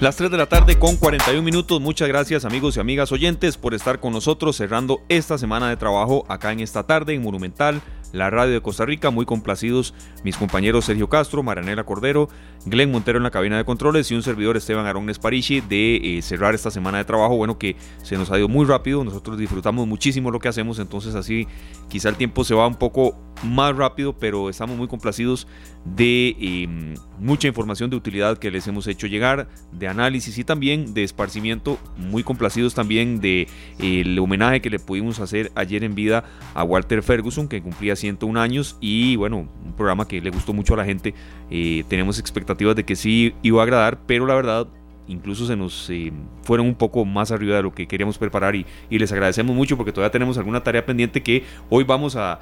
Las 3 de la tarde con 41 minutos. Muchas gracias amigos y amigas oyentes por estar con nosotros cerrando esta semana de trabajo acá en esta tarde en Monumental la radio de Costa Rica. Muy complacidos mis compañeros Sergio Castro, Maranela Cordero, Glenn Montero en la cabina de controles y un servidor Esteban Arón Esparichi de eh, cerrar esta semana de trabajo. Bueno, que se nos ha ido muy rápido. Nosotros disfrutamos muchísimo lo que hacemos, entonces así quizá el tiempo se va un poco más rápido, pero estamos muy complacidos de em, mucha información de utilidad que les hemos hecho llegar, análisis y también de esparcimiento. Muy complacidos también de el homenaje que le pudimos hacer ayer en vida a Walter Ferguson, que cumplía 101 años y bueno, un programa que le gustó mucho a la gente. Eh, tenemos expectativas de que sí iba a agradar, pero la verdad incluso se nos eh, fueron un poco más arriba de lo que queríamos preparar y, les agradecemos mucho porque todavía tenemos alguna tarea pendiente que hoy vamos a,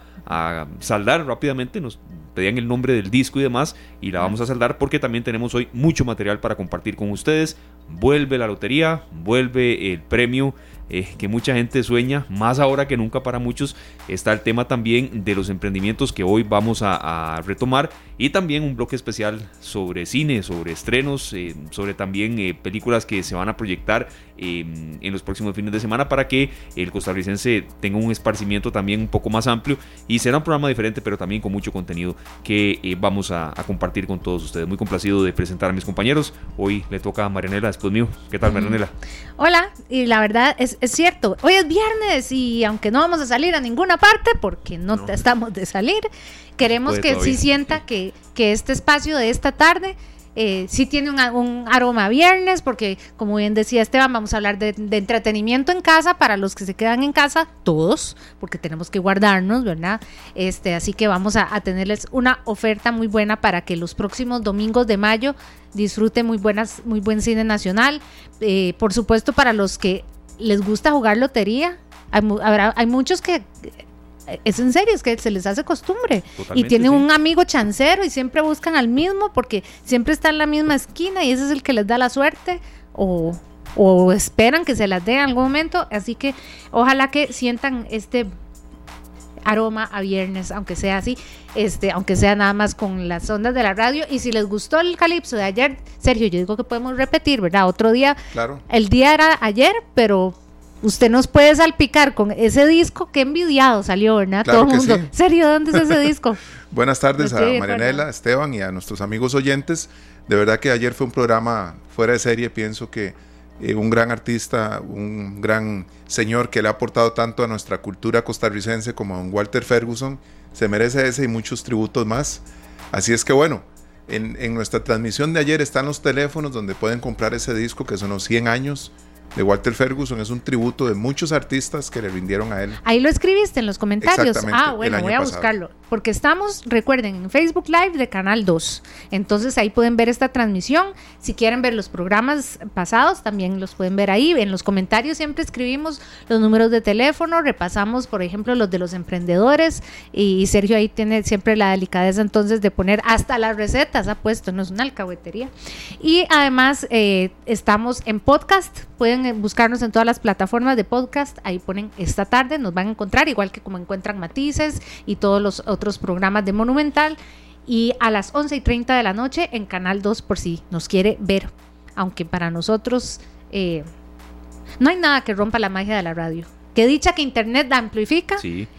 saldar rápidamente. Nos pedían el nombre del disco y demás y la vamos a saldar porque también tenemos hoy mucho material para compartir con ustedes. Vuelve la lotería, vuelve el premio eh, que mucha gente sueña, más ahora que nunca para muchos, está el tema también de los emprendimientos que hoy vamos a, retomar y también un bloque especial sobre cine, sobre estrenos, eh, sobre también eh, películas que se van a proyectar en los próximos fines de semana para que el costarricense tenga un esparcimiento también un poco más amplio y será un programa diferente pero también con mucho contenido que vamos a, compartir con todos ustedes. Muy complacido de presentar a mis compañeros. Hoy le toca a Marianela después mío. ¿Qué tal Marianela? Hola, y la verdad es, es cierto, hoy es viernes y aunque no vamos a salir a ninguna parte porque no, estamos de salir, queremos que sí sienta Que, que este espacio de esta tarde eh, sí tiene un, aroma viernes, porque como bien decía Esteban, vamos a hablar de, entretenimiento en casa para los que se quedan en casa, todos, porque tenemos que guardarnos, ¿verdad? Este, así que vamos a, tenerles una oferta muy buena para que los próximos domingos de mayo disfruten muy buenas, muy buen cine nacional. Eh, por supuesto, para los que les gusta jugar lotería, hay, hay muchos que es en serio, es que se les hace costumbre. y tienen un amigo chancero y siempre buscan al mismo porque siempre está en la misma esquina y ese es el que les da la suerte o, esperan que se las dé en algún momento. Así que ojalá que sientan este aroma a viernes, aunque sea así, este, aunque sea nada más con las ondas de la radio. Y si les gustó el calipso de ayer, Sergio, yo digo que podemos repetir, ¿verdad? Otro día, claro. el día era ayer, pero usted nos puede salpicar con ese disco. Qué envidiado salió, ¿verdad? Todo el mundo. ¿Serio? ¿Dónde es ese disco? Buenas tardes a Marianela, Esteban y a nuestros amigos oyentes. De verdad que ayer fue un programa fuera de serie. Pienso que eh, un gran artista, un gran señor que le ha aportado tanto a nuestra cultura costarricense como a un Walter Ferguson, se merece ese y muchos tributos más. Así es que bueno, en, en nuestra transmisión de ayer están los teléfonos donde pueden comprar ese disco que son los 100 años de Walter Ferguson es un tributo de muchos artistas que le rindieron a él. Ahí lo escribiste en los comentarios. Ah, bueno, voy a buscarlo. Porque estamos, recuerden, en Facebook Live de Canal 2. Entonces ahí pueden ver esta transmisión. Si quieren ver los programas pasados, también los pueden ver ahí. En los comentarios siempre escribimos los números de teléfono, repasamos, por ejemplo, los de los emprendedores. Y Sergio ahí tiene siempre la delicadeza entonces de poner hasta las recetas, ha puesto, no es una alcahuetería. Y además eh, estamos en podcast. Pueden buscarnos en todas las plataformas de podcast. Ahí ponen esta tarde, nos van a encontrar, igual que como encuentran matices y todos los otros otros programas de Monumental y a las 11 y 30 de la noche en Canal 2 por si nos quiere ver. Aunque para nosotros eh, no hay nada que rompa la magia de la radio. Que dicha que Internet la amplifica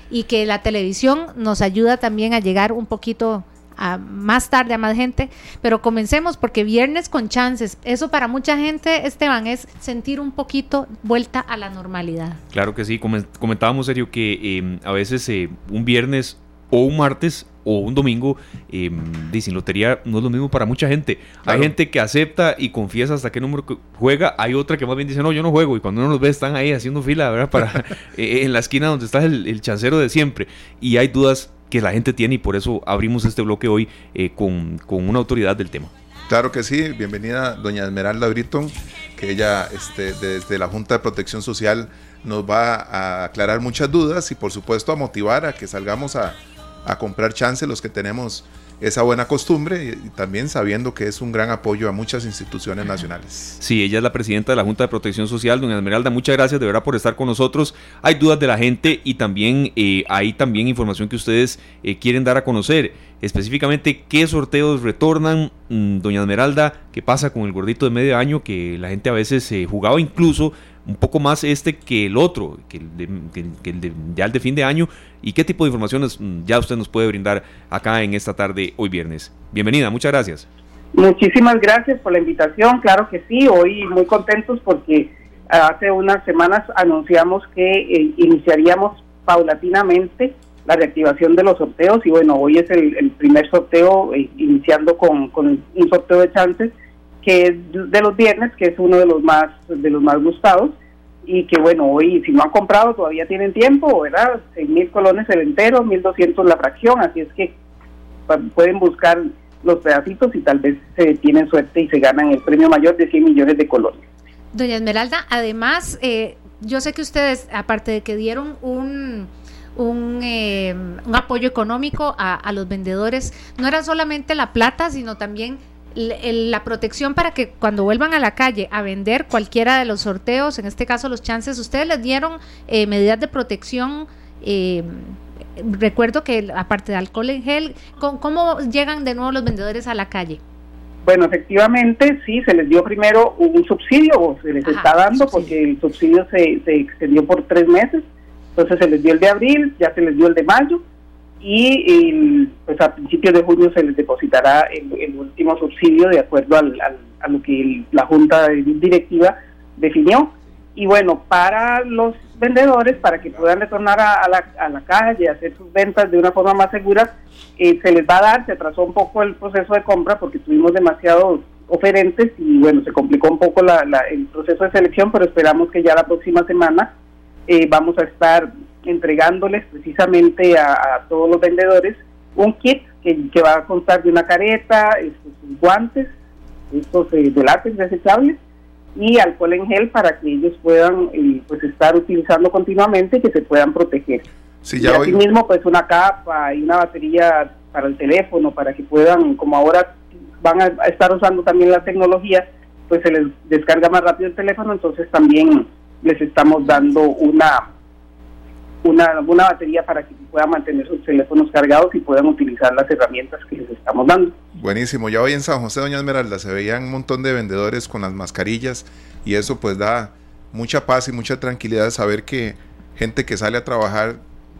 y que la televisión nos ayuda también a llegar un poquito a más tarde a más gente, pero comencemos porque viernes con chances, eso para mucha gente, Esteban, es sentir un poquito vuelta a la normalidad. Claro que sí, comentábamos, serio, que em, a veces eh, un viernes o un martes o un domingo, eh, dicen, lotería no es lo mismo para mucha gente. Hay gente que acepta y confiesa hasta qué número juega, hay otra que más bien dice, no, yo no juego, y cuando uno los ve están ahí haciendo fila, ¿verdad? Para, eh, en la esquina donde está el, chancero de siempre. Y hay dudas que la gente tiene y por eso abrimos este bloque hoy eh, con, con, una autoridad del tema. Claro que sí, bienvenida doña Esmeralda Britton, que ella este, desde la Junta de Protección Social nos va a aclarar muchas dudas y por supuesto a motivar a que salgamos a a comprar chance los que tenemos esa buena costumbre y, también sabiendo que es un gran apoyo a muchas instituciones nacionales. Sí, ella es la presidenta de la Junta de Protección Social, doña Esmeralda, muchas gracias de verdad por estar con nosotros. Hay dudas de la gente y también eh, hay también información que ustedes eh, quieren dar a conocer. Específicamente, ¿qué sorteos retornan, mm, doña Esmeralda? ¿Qué pasa con el gordito de medio año que la gente a veces eh, jugaba incluso un poco más este que el otro, que el, de, ya el de fin de año. ¿Y qué tipo de informaciones mm, ya usted nos puede brindar acá en esta tarde, hoy viernes? Bienvenida, muchas gracias. Muchísimas gracias por la invitación, claro que sí, hoy muy contentos porque hace unas semanas anunciamos que eh, iniciaríamos paulatinamente la reactivación de los sorteos y bueno, hoy es el, primer sorteo eh, iniciando con, con un sorteo de chances que es de los viernes, que es uno de los más de los más gustados y que bueno, hoy si no han comprado todavía tienen tiempo, ¿verdad? Mil colones el entero, mil doscientos la fracción, así es que pueden buscar los pedacitos y tal vez se tienen suerte y se ganan el premio mayor de 100 millones de colones. Doña Esmeralda, además, eh, yo sé que ustedes, aparte de que dieron un, un, eh, apoyo económico a, a los vendedores, no era solamente la plata, sino también la protección para que cuando vuelvan a la calle a vender cualquiera de los sorteos, en este caso los chances, ustedes les dieron eh, medidas de protección. Eh, recuerdo que aparte de alcohol en gel, ¿cómo, llegan de nuevo los vendedores a la calle? Bueno, efectivamente, sí, se les dio primero un subsidio, o se les está dando, porque el subsidio se, se extendió por tres meses. Entonces se les dio el de abril, ya se les dio el de mayo, y pues a principios de junio se les depositará el, último subsidio de acuerdo al, a lo que la Junta Directiva definió. Y bueno, para los vendedores, para que puedan retornar a, la, a la calle, hacer sus ventas de una forma más segura, eh, se les va a dar, se atrasó un poco el proceso de compra porque tuvimos demasiados oferentes y bueno, se complicó un poco el proceso de selección, pero esperamos que ya la próxima semana eh, vamos a estar entregándoles precisamente a, todos los vendedores un kit que, va a constar de una careta, estos guantes, estos eh, de látex desechables y alcohol en gel para que ellos puedan eh, pues estar utilizando continuamente y que se puedan proteger. Sí, ya y asimismo pues una capa y una batería para el teléfono para que puedan, como ahora van a estar usando también la tecnología, pues se les descarga más rápido el teléfono, entonces también les estamos dando una una, una batería para que puedan mantener sus teléfonos cargados y puedan utilizar las herramientas que les estamos dando. Buenísimo, ya hoy en San José, doña Esmeralda, se veían un montón de vendedores con las mascarillas y eso pues da mucha paz y mucha tranquilidad saber que gente que sale a trabajar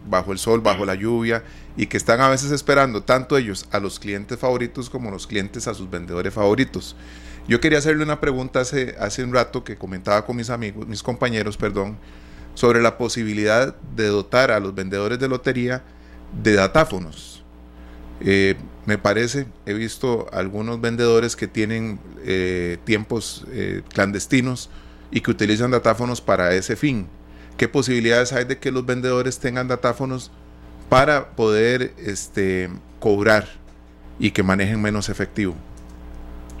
bajo el sol, bajo la lluvia y que están a veces esperando tanto ellos a los clientes favoritos como los clientes a sus vendedores favoritos. Yo quería hacerle una pregunta hace, hace un rato que comentaba con mis amigos, mis compañeros, perdón, sobre la posibilidad de dotar a los vendedores de lotería de datáfonos. Eh, me parece, he visto algunos vendedores que tienen eh, tiempos eh, clandestinos y que utilizan datáfonos para ese fin. ¿Qué posibilidades hay de que los vendedores tengan datáfonos para poder este, cobrar y que manejen menos efectivo?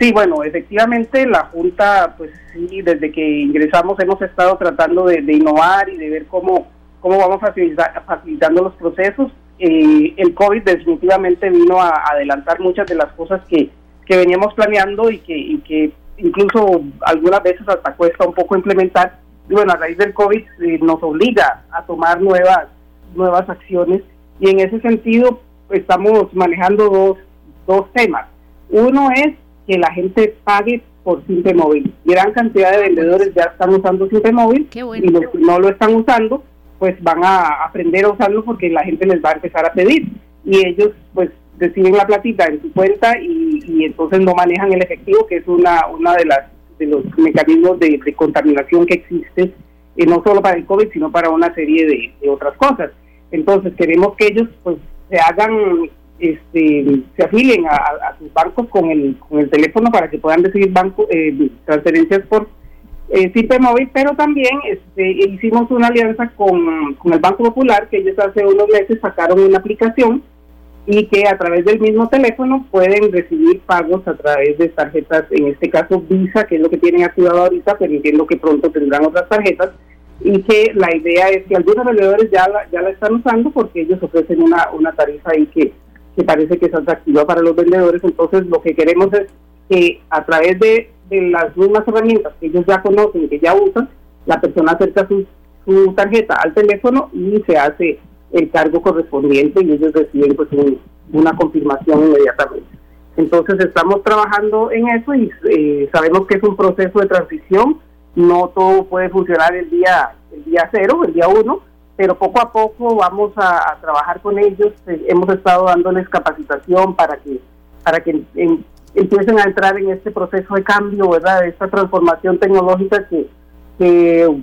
Sí, bueno, efectivamente la Junta, pues sí, desde que ingresamos hemos estado tratando de, innovar y de ver cómo, cómo vamos facilitando los procesos. Eh, el COVID definitivamente vino a adelantar muchas de las cosas que, que veníamos planeando y que, que incluso algunas veces hasta cuesta un poco implementar. Y bueno, a raíz del COVID eh, nos obliga a tomar nuevas, nuevas acciones y en ese sentido estamos manejando dos, dos temas. Uno es que la gente pague por Simpe Móvil. Gran cantidad de vendedores ya están usando Simpe Móvil y los que no lo están usando, pues van a aprender a usarlo porque la gente les va a empezar a pedir y ellos pues reciben la platita en su cuenta y, entonces no manejan el efectivo, que es una, una de las de los mecanismos de, contaminación que existe, eh, no solo para el COVID, sino para una serie de, de otras cosas. Entonces queremos que ellos pues se hagan este, se afilien a, sus bancos con el, con el teléfono para que puedan recibir banco, eh, transferencias por eh, móvil, pero también este, hicimos una alianza con, con el Banco Popular, que ellos hace unos meses sacaron una aplicación y que a través del mismo teléfono pueden recibir pagos a través de tarjetas, en este caso Visa, que es lo que tienen activado ahorita, pero entiendo que pronto tendrán otras tarjetas, y que la idea es que algunos vendedores ya la, ya la están usando porque ellos ofrecen una, una tarifa ahí que, que parece que es atractiva para los vendedores. Entonces, lo que queremos es que a través de, las mismas herramientas que ellos ya conocen y que ya usan, la persona acerca su, su tarjeta al teléfono y se hace el cargo correspondiente y ellos reciben pues una confirmación inmediatamente. Entonces estamos trabajando en eso y eh, sabemos que es un proceso de transición, no todo puede funcionar el día el día cero, el día uno, pero poco a poco vamos a, trabajar con ellos. Eh, hemos estado dándoles capacitación para que para que empiecen a entrar en este proceso de cambio, ¿verdad? De esta transformación tecnológica que,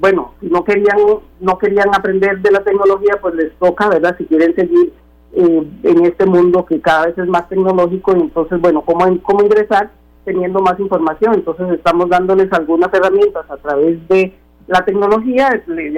bueno, si no querían no querían aprender de la tecnología, pues les toca, ¿verdad? Si quieren seguir eh, en este mundo que cada vez es más tecnológico y entonces, bueno, ¿cómo, cómo ingresar teniendo más información? Entonces estamos dándoles algunas herramientas a través de la tecnología,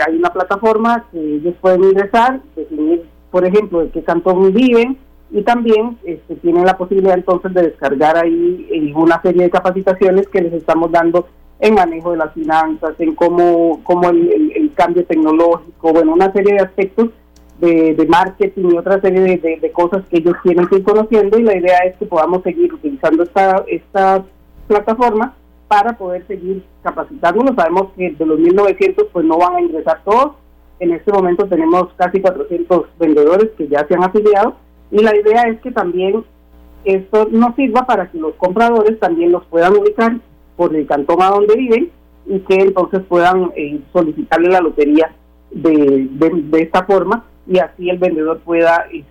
hay una plataforma que ellos pueden ingresar, definir, por ejemplo, de qué cantón viven y también este, tienen la posibilidad entonces de descargar ahí eh, una serie de capacitaciones que les estamos dando en manejo de las finanzas, en cómo, cómo el, cambio tecnológico, bueno, una serie de aspectos de, marketing y otra serie de, cosas que ellos tienen que ir conociendo y la idea es que podamos seguir utilizando esta, esta plataforma para poder seguir capacitándonos. Sabemos que de los 1.900 pues no van a ingresar todos. En este momento tenemos casi 400 vendedores que ya se han afiliado y la idea es que también esto nos sirva para que los compradores también los puedan ubicar por el cantón a donde viven y que entonces puedan eh, solicitarle la lotería de, de, esta forma y así el vendedor pueda, y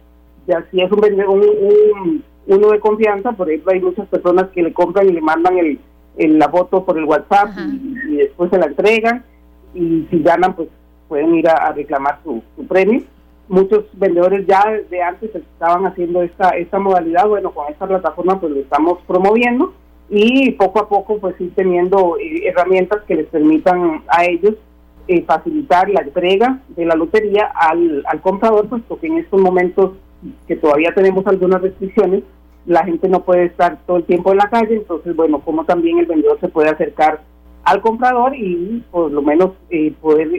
así es un vendedor, un, uno de confianza, por ejemplo hay muchas personas que le compran y le mandan el, la foto por el WhatsApp y, después se la entregan. Y si ganan pues pueden ir a, reclamar su, su premio. Muchos vendedores ya de antes estaban haciendo esta esta modalidad. Bueno con esta plataforma pues lo estamos promoviendo. Y poco a poco pues ir teniendo eh, herramientas que les permitan a ellos eh, facilitar la entrega de la lotería al, al comprador puesto que en estos momentos que todavía tenemos algunas restricciones la gente no puede estar todo el tiempo en la calle entonces bueno como también el vendedor se puede acercar al comprador y por lo menos eh, poder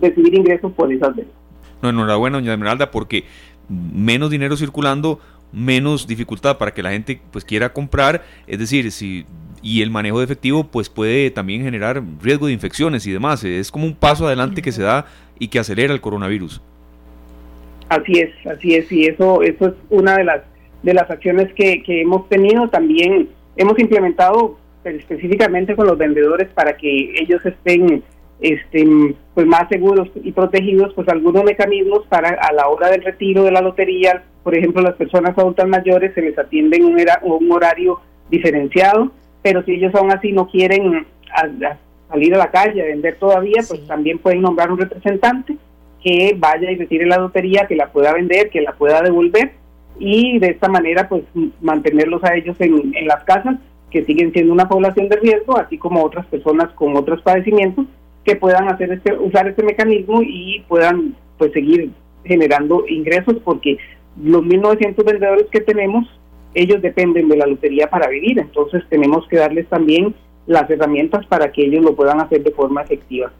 recibir ingresos por esas ventas. No, enhorabuena, doña Esmeralda, porque menos dinero circulando, menos dificultad para que la gente pues quiera comprar, es decir, si y el manejo de efectivo pues puede también generar riesgo de infecciones y demás, es como un paso adelante que se da y que acelera el coronavirus. Así es, así es, y eso eso es una de las de las acciones que, que hemos tenido, también hemos implementado específicamente con los vendedores para que ellos estén este, pues más seguros y protegidos, pues algunos mecanismos para a la hora del retiro de la lotería, por ejemplo, las personas adultas mayores se les atiende en un, un horario diferenciado, pero si ellos aún así no quieren salir a la calle a vender todavía, pues también pueden nombrar un representante que vaya y retire la lotería, que la pueda vender, que la pueda devolver y de esta manera pues mantenerlos a ellos en, las casas que siguen siendo una población de riesgo, así como otras personas con otros padecimientos que puedan hacer este, usar este mecanismo y puedan pues seguir generando ingresos porque los 1.900 vendedores que tenemos, ellos dependen de la lotería para vivir, entonces tenemos que darles también las herramientas para que ellos lo puedan hacer de forma efectiva.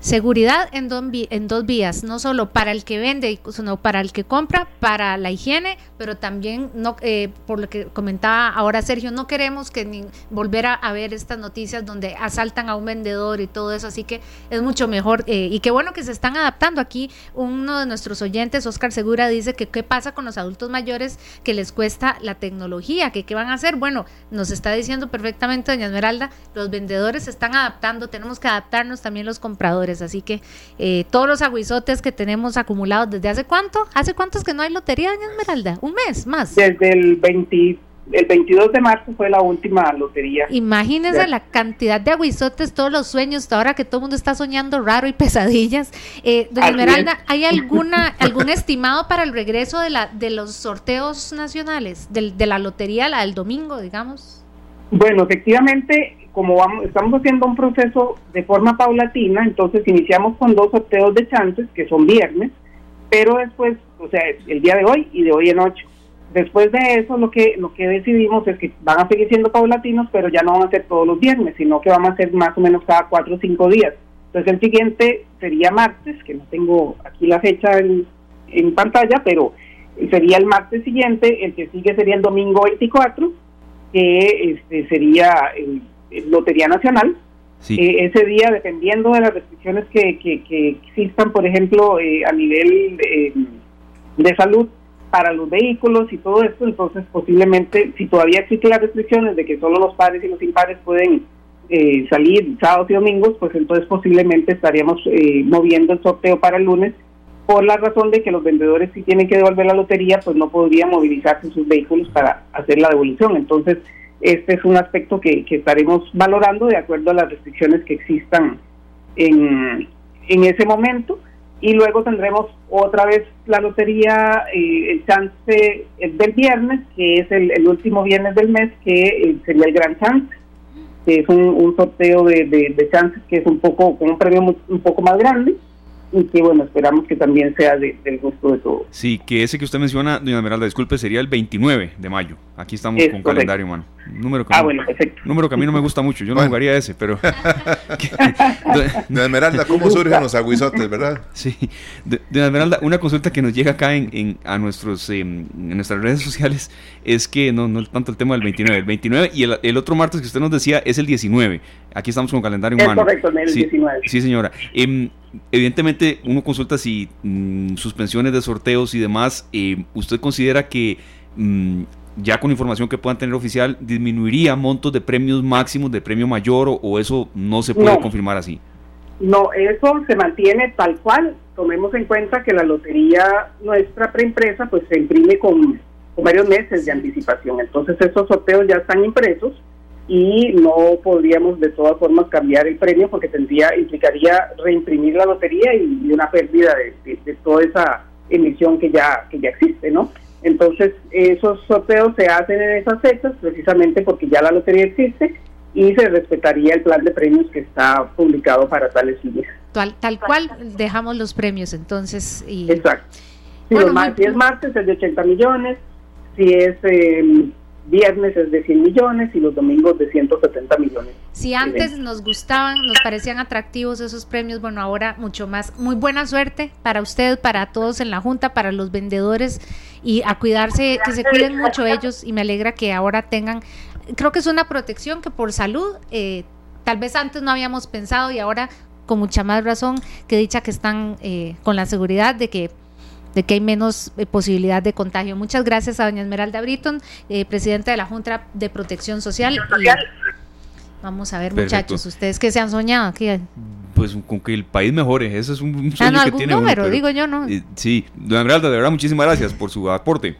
Seguridad en, en dos vías, no solo para el que vende, sino para el que compra, para la higiene, pero también, no eh, por lo que comentaba ahora Sergio, no queremos que ni volver a, ver estas noticias donde asaltan a un vendedor y todo eso, así que es mucho mejor eh, y qué bueno que se están adaptando. Aquí uno de nuestros oyentes, Oscar Segura, dice que qué pasa con los adultos mayores que les cuesta la tecnología, que qué van a hacer. Bueno, nos está diciendo perfectamente doña Esmeralda, los vendedores se están adaptando, tenemos que adaptarnos también los compradores. Así que eh, todos los aguizotes que tenemos acumulados desde hace cuánto, hace cuántos que no hay lotería, doña Esmeralda, un mes más. Desde el 20 el 22 de marzo fue la última lotería. Imagínense la cantidad de aguizotes, todos los sueños, ahora que todo el mundo está soñando raro y pesadillas. Eh, doña Esmeralda, ¿hay alguna algún estimado para el regreso de la de los sorteos nacionales, de, de la lotería, la del domingo, digamos? Bueno, efectivamente, como vamos, estamos haciendo un proceso de forma paulatina, entonces iniciamos con dos sorteos de chances, que son viernes, pero después, o sea, el día de hoy y de hoy en ocho. Después de eso, lo que lo que decidimos es que van a seguir siendo paulatinos, pero ya no van a ser todos los viernes, sino que van a ser más o menos cada cuatro o cinco días. Entonces el siguiente sería martes, que no tengo aquí la fecha en, pantalla, pero sería el martes siguiente, el que sigue sería el domingo 24, que este, sería el, Lotería Nacional. Eh, ese día, dependiendo de las restricciones que, que, existan, por ejemplo, eh, a nivel eh, de salud para los vehículos y todo esto, entonces posiblemente, si todavía existen las restricciones de que solo los padres y los impares pueden eh, salir sábados y domingos, pues entonces posiblemente estaríamos eh, moviendo el sorteo para el lunes por la razón de que los vendedores si tienen que devolver la lotería, pues no podrían movilizarse sus vehículos para hacer la devolución. Entonces, este es un aspecto que, estaremos valorando de acuerdo a las restricciones que existan en, en ese momento. Y luego tendremos otra vez la lotería, eh, el chance del viernes, que es el, el último viernes del mes, que sería el gran chance que es un, sorteo de, de, chances que es un poco, con un premio un poco más grande y que bueno, esperamos que también sea del gusto de todos. Sí, que ese que usted menciona, doña Esmeralda, disculpe, sería el 29 de mayo. Aquí estamos con calendario, mano. Número que, ah, bueno, perfecto. número que a mí no me gusta mucho, yo no jugaría ese, pero... doña Esmeralda, ¿cómo surgen los aguizotes, verdad? Sí, doña Esmeralda, una consulta que nos llega acá en, a nuestros, em, en nuestras redes sociales es que no, no tanto el tema del 29, el 29 y el, otro martes que usted nos decía es el 19. Aquí estamos con calendario humano. Es correcto, el 19. Sí, señora. Eh, evidentemente uno consulta si mm, suspensiones de sorteos y demás, eh, ¿usted considera que mm, ya con información que puedan tener oficial disminuiría montos de premios máximos, de premio mayor o, eso no se puede confirmar así? No, eso se mantiene tal cual. Tomemos en cuenta que la lotería nuestra preimpresa pues se imprime con varios meses de anticipación. Entonces esos sorteos ya están impresos y no podríamos de todas formas cambiar el premio porque tendría implicaría reimprimir la lotería y, una pérdida de, toda esa emisión que ya que ya existe, ¿no? Entonces esos sorteos se hacen en esas fechas precisamente porque ya la lotería existe y se respetaría el plan de premios que está publicado para tales días. Tal, tal cual dejamos los premios entonces. Y... Exacto. Si, si es martes es de 80 millones, si es eh, viernes es de 100 millones y los domingos de 170 millones. Si antes nos gustaban, nos parecían atractivos esos premios, bueno, ahora mucho más. Muy buena suerte para usted, para todos en la Junta, para los vendedores y a cuidarse, que se cuiden mucho ellos y me alegra que ahora tengan, creo que es una protección que por salud, eh, tal vez antes no habíamos pensado y ahora con mucha más razón que dicha que están eh, con la seguridad de que de que hay menos eh, posibilidad de contagio. Muchas gracias a doña Esmeralda Britton, eh, presidenta de la Junta de Protección Social. vamos a ver, muchachos, ustedes que se han soñado aquí. Pues con que el país mejore, eso es un, ah, sueño ah, no, que tiene número, digo yo, ¿no? Eh, sí, doña Esmeralda, de verdad, muchísimas gracias por su aporte.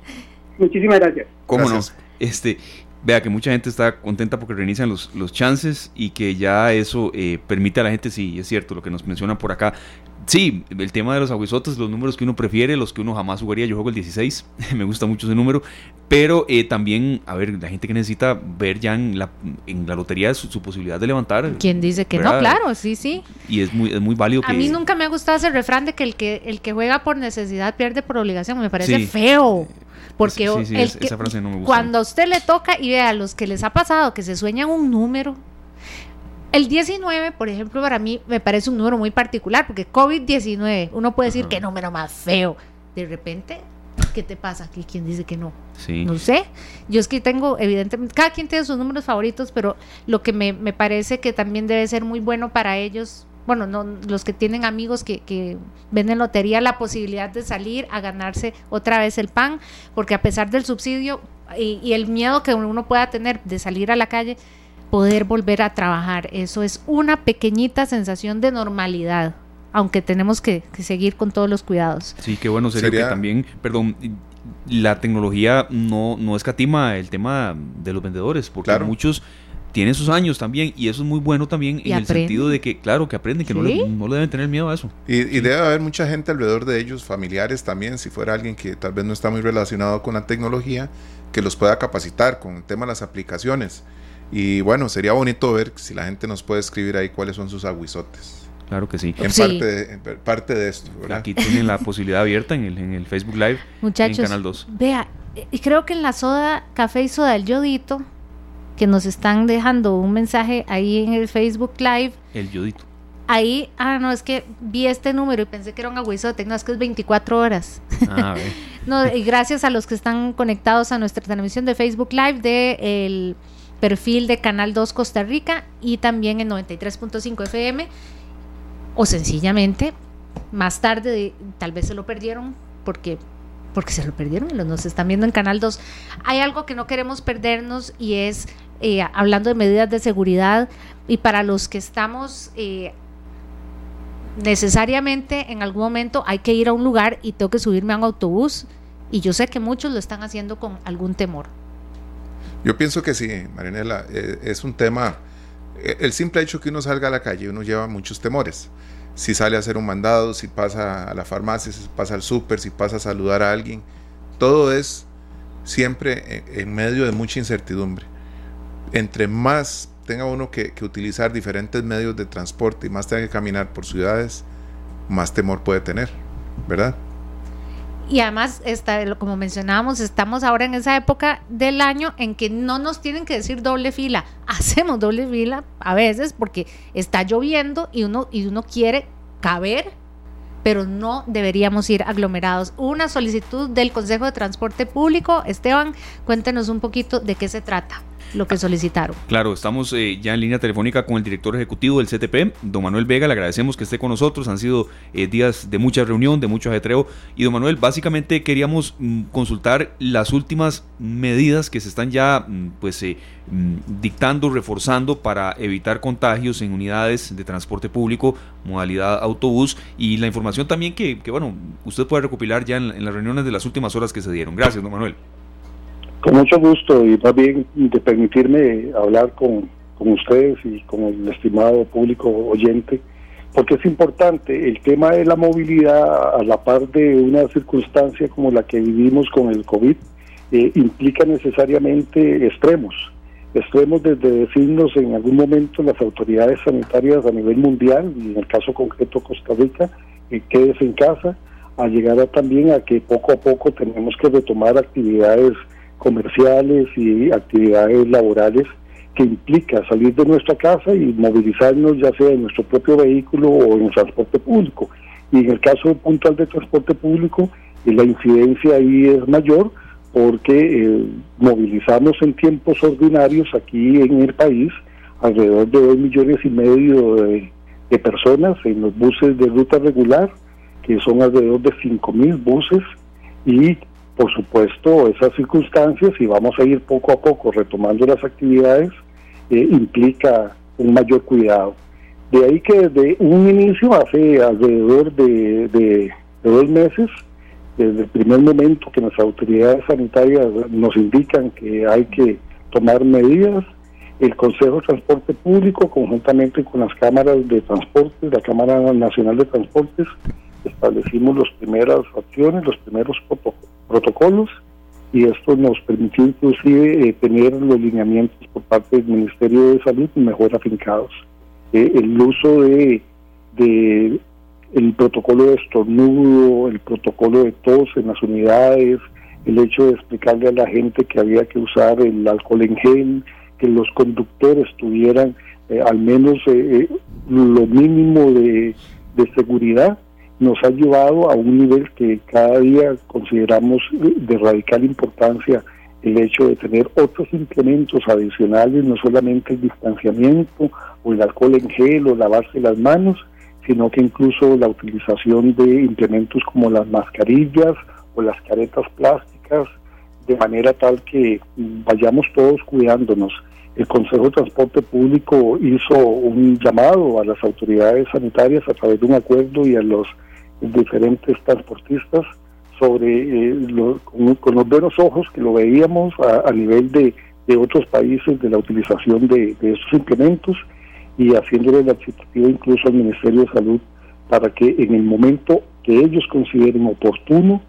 Muchísimas gracias. ¿Cómo no? Este, vea que mucha gente está contenta porque reinician los, los chances y que ya eso eh, permite a la gente, sí, es cierto, lo que nos mencionan por acá, Sí, el tema de los aguizotes, los números que uno prefiere, los que uno jamás jugaría. Yo juego el 16, me gusta mucho ese número. Pero eh, también, a ver, la gente que necesita ver ya en la, en la lotería su, posibilidad de levantar. ¿Quién dice que no? Claro, sí, sí. Y es muy, es muy válido a mí nunca me ha gustado ese refrán de que el que, el que juega por necesidad pierde por obligación. Me parece feo. Porque esa frase no me gusta. cuando a usted le toca y vea a los que les ha pasado que se sueñan un número el 19, por ejemplo, para mí me parece un número muy particular, porque COVID-19, uno puede decir que número más feo. De repente, ¿qué te pasa aquí? ¿Quién dice que no? Sí. No sé. Yo es que tengo, evidentemente, cada quien tiene sus números favoritos, pero lo que me, parece que también debe ser muy bueno para ellos, bueno, no, los que tienen amigos que, que venden lotería, la posibilidad de salir a ganarse otra vez el pan, porque a pesar del subsidio y, y el miedo que uno pueda tener de salir a la calle, poder volver a trabajar. Eso es una pequeñita sensación de normalidad, aunque tenemos que, seguir con todos los cuidados. Sí, qué bueno sería, que también, perdón, la tecnología no, no escatima el tema de los vendedores, porque muchos tienen sus años también y eso es muy bueno también en el sentido de que, claro, que aprenden, que no, le, no, deben tener miedo a eso. Y, y, debe haber mucha gente alrededor de ellos, familiares también, si fuera alguien que tal vez no está muy relacionado con la tecnología, que los pueda capacitar con el tema de las aplicaciones. Y bueno, sería bonito ver si la gente nos puede escribir ahí cuáles son sus aguizotes. Claro que sí. En, Parte, de, parte de esto. Aquí tienen la posibilidad abierta en el, en el Facebook Live. Muchachos, en Canal 2. Vea, y creo que en la soda, café y soda del yodito, que nos están dejando un mensaje ahí en el Facebook Live. El yodito. ahí, ah, no, es que vi este número y pensé que era un aguizote, no, es que es 24 horas. Ah, no, y gracias a los que están conectados a nuestra transmisión de Facebook Live de el perfil de Canal 2 Costa Rica y también en 93.5 FM o sencillamente más tarde tal vez se lo perdieron porque porque se lo perdieron y los nos están viendo en Canal 2. Hay algo que no queremos perdernos y es eh, hablando de medidas de seguridad y para los que estamos eh, necesariamente en algún momento hay que ir a un lugar y tengo que subirme a un autobús y yo sé que muchos lo están haciendo con algún temor. Yo pienso que sí, Marinela, eh, es un tema, el simple hecho que uno salga a la calle, uno lleva muchos temores. Si sale a hacer un mandado, si pasa a la farmacia, si pasa al súper, si pasa a saludar a alguien, todo es siempre en medio de mucha incertidumbre. Entre más tenga uno que, utilizar diferentes medios de transporte y más tenga que caminar por ciudades, más temor puede tener, ¿verdad? Y además, está, como mencionábamos, estamos ahora en esa época del año en que no nos tienen que decir doble fila. Hacemos doble fila a veces porque está lloviendo y uno, y uno quiere caber, pero no deberíamos ir aglomerados. Una solicitud del Consejo de Transporte Público. Esteban, cuéntenos un poquito de qué se trata lo que solicitaron. Claro, estamos eh, ya en línea telefónica con el director ejecutivo del CTP, don Manuel Vega, le agradecemos que esté con nosotros, han sido eh, días de mucha reunión, de mucho ajetreo, y don Manuel, básicamente queríamos mm, consultar las últimas medidas que se están ya mm, pues eh, mm, dictando, reforzando para evitar contagios en unidades de transporte público, modalidad autobús, y la información también que, bueno, usted puede recopilar ya en las reuniones de las últimas horas que se dieron. Gracias, don Manuel. Con mucho gusto y más bien de permitirme hablar con, ustedes y con el estimado público oyente, porque es importante. El tema de la movilidad, a la par de una circunstancia como la que vivimos con el COVID, eh, implica necesariamente extremos. Extremos desde decirnos en algún momento las autoridades sanitarias a nivel mundial, en el caso concreto Costa Rica, que quedes en casa, a llegar a también a que poco a poco tenemos que retomar actividades comerciales y actividades laborales que implica salir de nuestra casa y movilizarnos ya sea en nuestro propio vehículo o en el transporte público. Y en el caso puntual de transporte público, eh, la incidencia ahí es mayor porque eh, movilizamos en tiempos ordinarios aquí en el país alrededor de dos millones y medio de, de personas en los buses de ruta regular, que son alrededor de cinco mil buses, y por supuesto, esas circunstancias, y vamos a ir poco a poco retomando las actividades, eh, implica un mayor cuidado. De ahí que desde un inicio, hace alrededor de, dos meses, desde el primer momento que las autoridades sanitarias nos indican que hay que tomar medidas, el Consejo de Transporte Público, conjuntamente con las cámaras de transporte, la Cámara Nacional de Transportes, establecimos las primeras acciones, los primeros protocolos y esto nos permitió inclusive eh, tener los lineamientos por parte del Ministerio de Salud mejor afincados. Eh, el uso de, de el protocolo de estornudo, el protocolo de tos en las unidades, el hecho de explicarle a la gente que había que usar el alcohol en gel, que los conductores tuvieran eh, al menos lo mínimo de, de seguridad nos ha llevado a un nivel que cada día consideramos de radical importancia el hecho de tener otros implementos adicionales, no solamente el distanciamiento o el alcohol en gel o lavarse las manos, sino que incluso la utilización de implementos como las mascarillas o las caretas plásticas, de manera tal que vayamos todos cuidándonos. El Consejo de Transporte Público hizo un llamado a las autoridades sanitarias a través de un acuerdo y a los diferentes transportistas sobre eh, con, los buenos ojos que lo veíamos a, nivel de, otros países de la utilización de, estos implementos y haciéndole la citativa incluso al Ministerio de Salud para que en el momento que ellos consideren oportuno,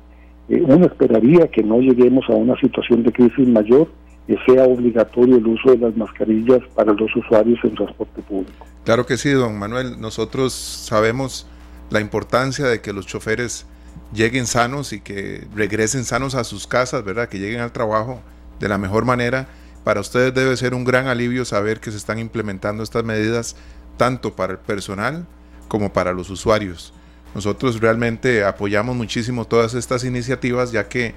eh, uno esperaría que no lleguemos a una situación de crisis mayor, que sea obligatorio el uso de las mascarillas para los usuarios en transporte público. Claro que sí, don Manuel. Nosotros sabemos la importancia de que los choferes lleguen sanos y que regresen sanos a sus casas, ¿verdad? Que lleguen al trabajo de la mejor manera. Para ustedes debe ser un gran alivio saber que se están implementando estas medidas tanto para el personal como para los usuarios. Nosotros realmente apoyamos muchísimo todas estas iniciativas ya que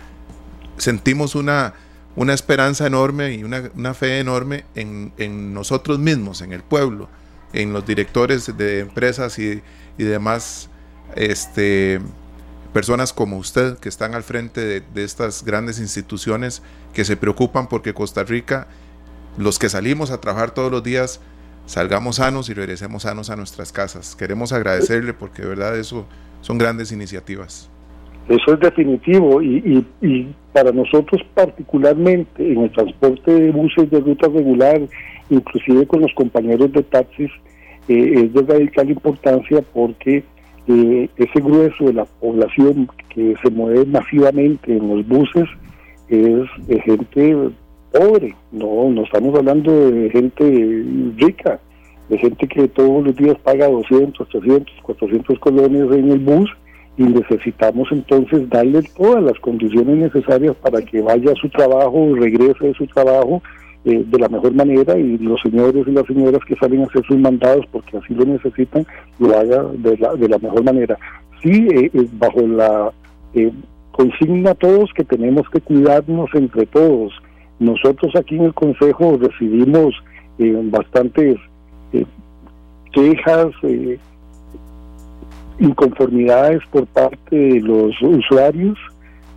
sentimos una, una esperanza enorme y una, fe enorme en, en, nosotros mismos, en el pueblo, en los directores de empresas y, y demás este, personas como usted que están al frente de, estas grandes instituciones que se preocupan porque Costa Rica, los que salimos a trabajar todos los días, salgamos sanos y regresemos sanos a nuestras casas. Queremos agradecerle porque de verdad eso son grandes iniciativas. Eso es definitivo y, y, para nosotros particularmente en el transporte de buses de ruta regular, inclusive con los compañeros de taxis, eh, es de radical importancia porque eh, ese grueso de la población que se mueve masivamente en los buses es de gente pobre, no, no estamos hablando de gente rica, de gente que todos los días paga 200, 300, 400 colones en el bus y necesitamos entonces darle todas las condiciones necesarias para que vaya a su trabajo, regrese de su trabajo eh, de la mejor manera y los señores y las señoras que salen a hacer sus mandados porque así lo necesitan, lo haga de la, de la mejor manera. Sí, eh, eh, bajo la consigna a todos que tenemos que cuidarnos entre todos, nosotros aquí en el Consejo recibimos eh, bastantes eh, quejas, eh, inconformidades por parte de los usuarios,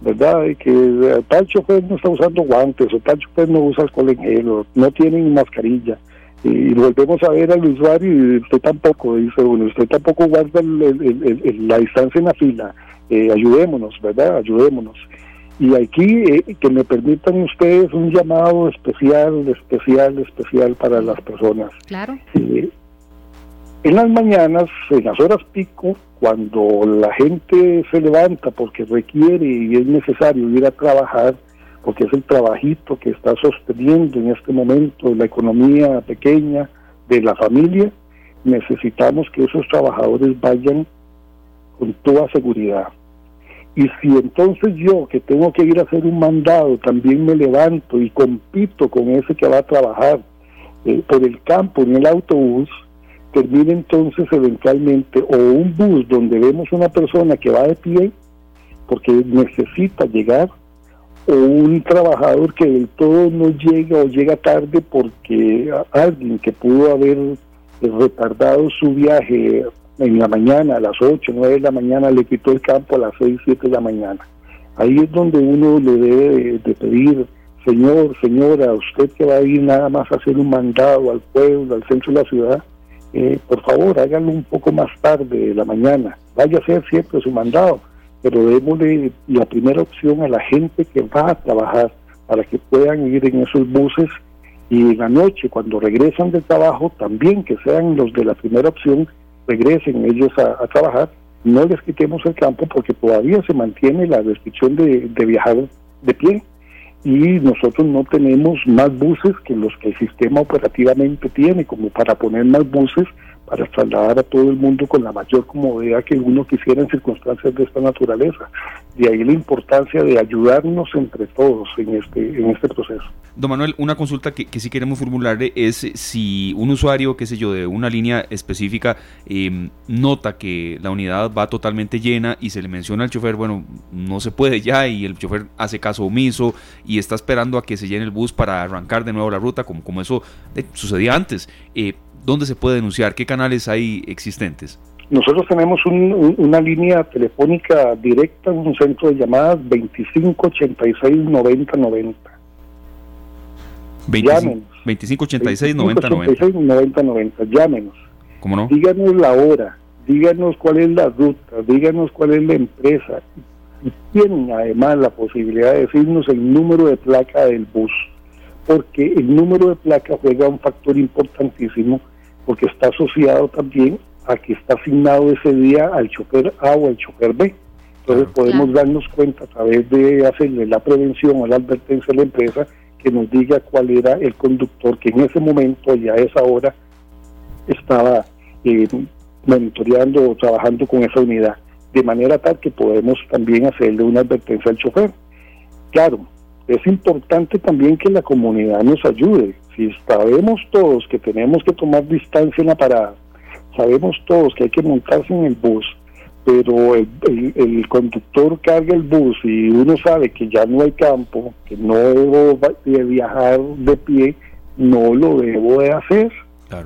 ¿verdad? De que tal chofer no está usando guantes o tal chofer no usa alcohol en gel o no tienen mascarilla. Y volvemos a ver al usuario y usted tampoco, dice bueno, usted tampoco guarda la distancia en la fila. ayudémonos, ¿verdad? Ayudémonos. Y aquí eh, que me permitan ustedes un llamado especial, especial, especial para las personas. Claro. Eh, en las mañanas, en las horas pico, cuando la gente se levanta porque requiere y es necesario ir a trabajar, porque es el trabajito que está sosteniendo en este momento la economía pequeña de la familia, necesitamos que esos trabajadores vayan con toda seguridad. Y si entonces yo, que tengo que ir a hacer un mandado, también me levanto y compito con ese que va a trabajar eh, por el campo en el autobús, termina entonces eventualmente o un bus donde vemos una persona que va de pie porque necesita llegar, o un trabajador que del todo no llega o llega tarde porque alguien que pudo haber retardado su viaje en la mañana, a las 8, 9 de la mañana, le quitó el campo a las 6, 7 de la mañana. Ahí es donde uno le debe de pedir, señor, señora, usted que va a ir nada más a hacer un mandado al pueblo, al centro de la ciudad, eh, por favor, háganlo un poco más tarde de la mañana. Vaya a hacer siempre su mandado, pero démosle la primera opción a la gente que va a trabajar para que puedan ir en esos buses y en la noche, cuando regresan del trabajo, también que sean los de la primera opción regresen ellos a, trabajar, no les quitemos el campo porque todavía se mantiene la restricción de, de viajar de pie y nosotros no tenemos más buses que los que el sistema operativamente tiene, como para poner más buses para trasladar a todo el mundo con la mayor comodidad que uno quisiera en circunstancias de esta naturaleza. De ahí la importancia de ayudarnos entre todos en este, en este proceso. Don Manuel, una consulta que, que sí queremos formularle es si un usuario, qué sé yo, de una línea específica em, nota que la unidad va totalmente llena y se le menciona al chofer, bueno, no se puede ya y el chofer hace caso omiso y está esperando a que se llene el bus para arrancar de nuevo la ruta, como, como eso sucedía antes. Eh, ¿Dónde se puede denunciar? ¿Qué canales hay existentes? Nosotros tenemos una línea telefónica directa, un centro de llamadas 2586 9090. 25, 2586 9090. Llámenos. ¿Cómo no? Díganos la hora, díganos cuál es la ruta, díganos cuál es la empresa. Y tienen además la posibilidad de decirnos el número de placa del bus, porque el número de placa juega un factor importantísimo porque está asociado también a que está asignado ese día al chofer A o al chofer B. Entonces podemos darnos cuenta a través de hacerle la prevención o la advertencia a la empresa que nos diga cuál era el conductor que en ese momento y a esa hora estaba eh, monitoreando o trabajando con esa unidad, de manera tal que podemos también hacerle una advertencia al chofer. Claro, es importante también que la comunidad nos ayude. Si sabemos todos que tenemos que tomar distancia en la parada, sabemos todos que hay que montarse en el bus, pero el, el, conductor carga el bus y uno sabe que ya no hay campo, que no debo viajar de pie, no lo debo de hacer.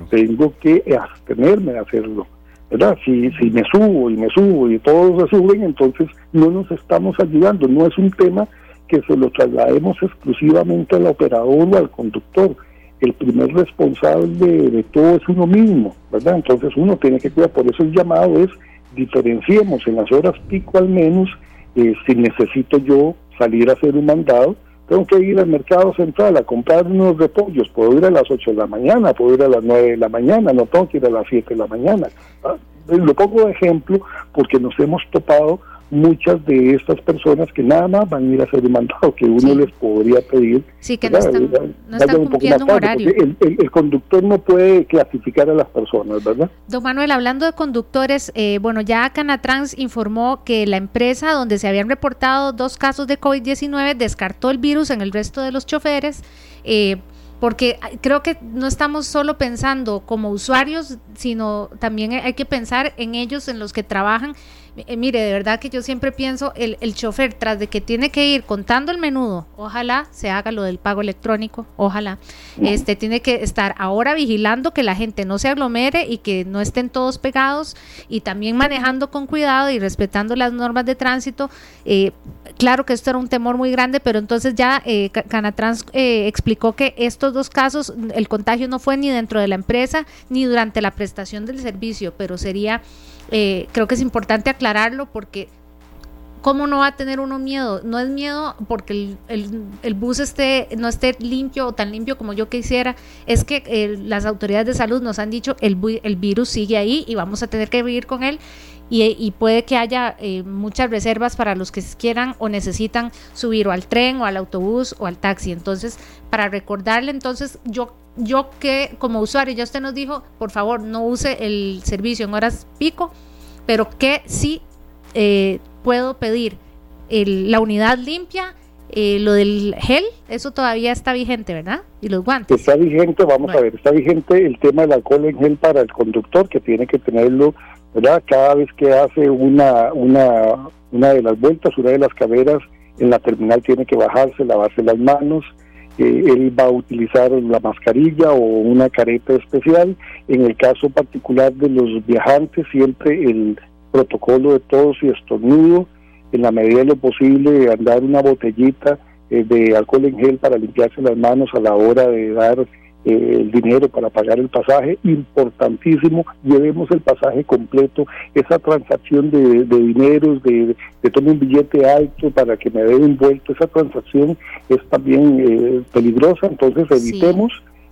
Tengo que abstenerme de hacerlo. ¿verdad? Si, si me subo y me subo y todos se suben, entonces no nos estamos ayudando. No es un tema que se lo traslademos exclusivamente al operador o al conductor. El primer responsable de, todo es uno mismo, ¿verdad? Entonces uno tiene que cuidar. Por eso el llamado es diferenciemos en las horas pico al menos eh, si necesito yo salir a hacer un mandado tengo que ir al mercado central a comprar unos repollos, puedo ir a las 8 de la mañana, puedo ir a las 9 de la mañana, no tengo que ir a las 7 de la mañana. Lo pongo de ejemplo porque nos hemos topado muchas de estas personas que nada más van a ir a hacer un mandado que uno les podría pedir. Sí, que no están, cumpliendo un, horario. El, conductor no puede clasificar a las personas, ¿verdad? Don Manuel, hablando de conductores, eh, bueno, ya Canatrans informó que la empresa donde se habían reportado dos casos de COVID-19 descartó el virus en el resto de los choferes. Eh, porque creo que no estamos solo pensando como usuarios, sino también hay que pensar en ellos, en los que trabajan eh, mire, de verdad que yo siempre pienso, el, el chofer, tras de que tiene que ir contando el menudo, ojalá se haga lo del pago electrónico, ojalá, este tiene que estar ahora vigilando que la gente no se aglomere y que no estén todos pegados y también manejando con cuidado y respetando las normas de tránsito. Eh, claro que esto era un temor muy grande, pero entonces ya eh, Canatrans eh, explicó que estos dos casos, el contagio no fue ni dentro de la empresa ni durante la prestación del servicio, pero sería eh, creo que es importante aclararlo porque ¿cómo no va a tener uno miedo? No es miedo porque el, bus esté, no esté limpio o tan limpio como yo quisiera, es que eh, las autoridades de salud nos han dicho el, el virus sigue ahí y vamos a tener que vivir con él. Y, puede que haya eh, muchas reservas para los que quieran o necesitan subir o al tren o al autobús o al taxi. Entonces, para recordarle, entonces yo yo que como usuario, ya usted nos dijo, por favor, no use el servicio en horas pico, pero que sí eh, puedo pedir la unidad limpia, eh, lo del gel, eso todavía está vigente, ¿verdad? Y los guantes. Está vigente, vamos a ver, está vigente el tema del alcohol en gel para el conductor, que tiene que tenerlo, ¿verdad? Cada vez que hace una, una, una de las vueltas, una de las caderas en la terminal tiene que bajarse, lavarse las manos, él va a utilizar la mascarilla o una careta especial. En el caso particular de los viajantes, siempre el protocolo de tos y estornudo, en la medida de lo posible, andar una botellita eh, de alcohol en gel para limpiarse las manos a la hora de dar eh, el dinero para pagar el pasaje, importantísimo, llevemos el pasaje completo, esa transacción de, de dineros, de, de tomar un billete alto para que me dé envuelto, esa transacción es también eh, peligrosa, entonces evitemos.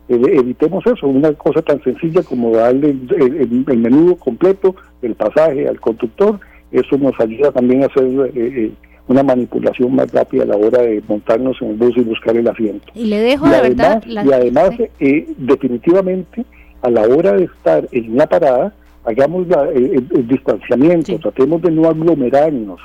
Eh, evitemos eso, una cosa tan sencilla como darle el, el, menudo completo del pasaje al conductor, eso nos ayuda también a hacer una manipulación más rápida a la hora de montarnos en el bus y buscar el asiento. Y le dejo de verdad. Y además, eh, definitivamente, a la hora de estar en la parada, hagamos el, distanciamiento, tratemos de no aglomerarnos.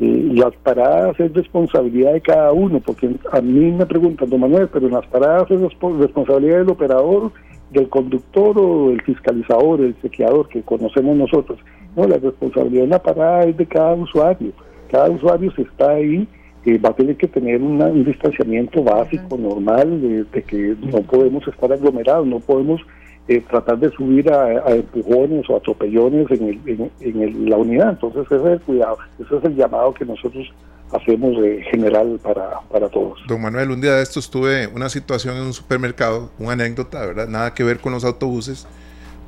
Eh, las paradas es responsabilidad de cada uno, porque a mí me preguntan, don Manuel, pero en las paradas es responsabilidad del operador, del conductor o del fiscalizador, el sequeador que conocemos nosotros. No, la responsabilidad de la parada es de cada usuario cada usuario si está ahí eh, va a tener que tener un distanciamiento básico, normal, de, que no podemos estar aglomerados, no podemos eh, tratar de subir a, empujones o atropellones en, en, la unidad. Entonces ese es el cuidado, ese es el llamado que nosotros hacemos eh, general para, para todos. Don Manuel, un día de estos tuve una situación en un supermercado, una anécdota, ¿verdad? Nada que ver con los autobuses,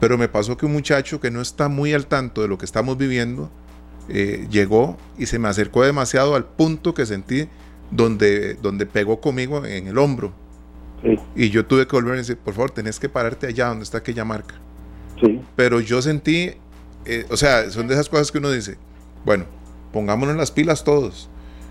pero me pasó que un muchacho que no está muy al tanto de lo que estamos viviendo, eh, llegó y se me acercó demasiado al punto que sentí donde, donde pegó conmigo en el hombro. Y yo tuve que volver y decir, por favor, tenés que pararte allá donde está aquella marca. Pero yo sentí, eh, o sea, son de esas cosas que uno dice, bueno, pongámonos las pilas todos.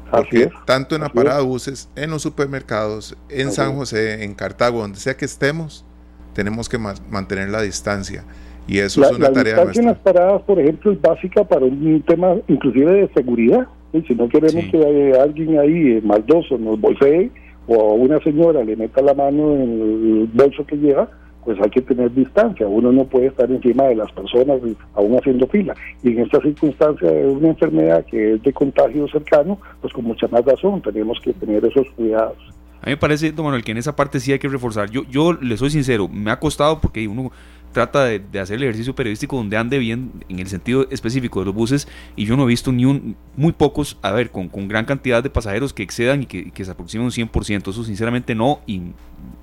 Porque tanto en la parada de buses, en los supermercados, en San José, en Cartago, donde sea que estemos, tenemos que mantener la distancia. Y eso es una tarea nuestra. en las paradas, por ejemplo, es básica para un tema inclusive de seguridad. Si no queremos que haya alguien ahí eh, maldoso nos bolsee o a una señora le meta la mano en el bolso que lleva, pues hay que tener distancia. Uno no puede estar encima de las personas aún haciendo fila. Y en esta circunstancia de una enfermedad que es de contagio cercano, pues con mucha más razón tenemos que tener esos cuidados. A mí me parece, don Manuel, que en esa parte sí hay que reforzar. Yo, yo le soy sincero, me ha costado porque uno trata de, hacer el ejercicio periodístico donde ande bien en el sentido específico de los buses y yo no he visto ni un, muy pocos, a ver, con, con gran cantidad de pasajeros que excedan y que, que se aproximen un 100%. Eso sinceramente no y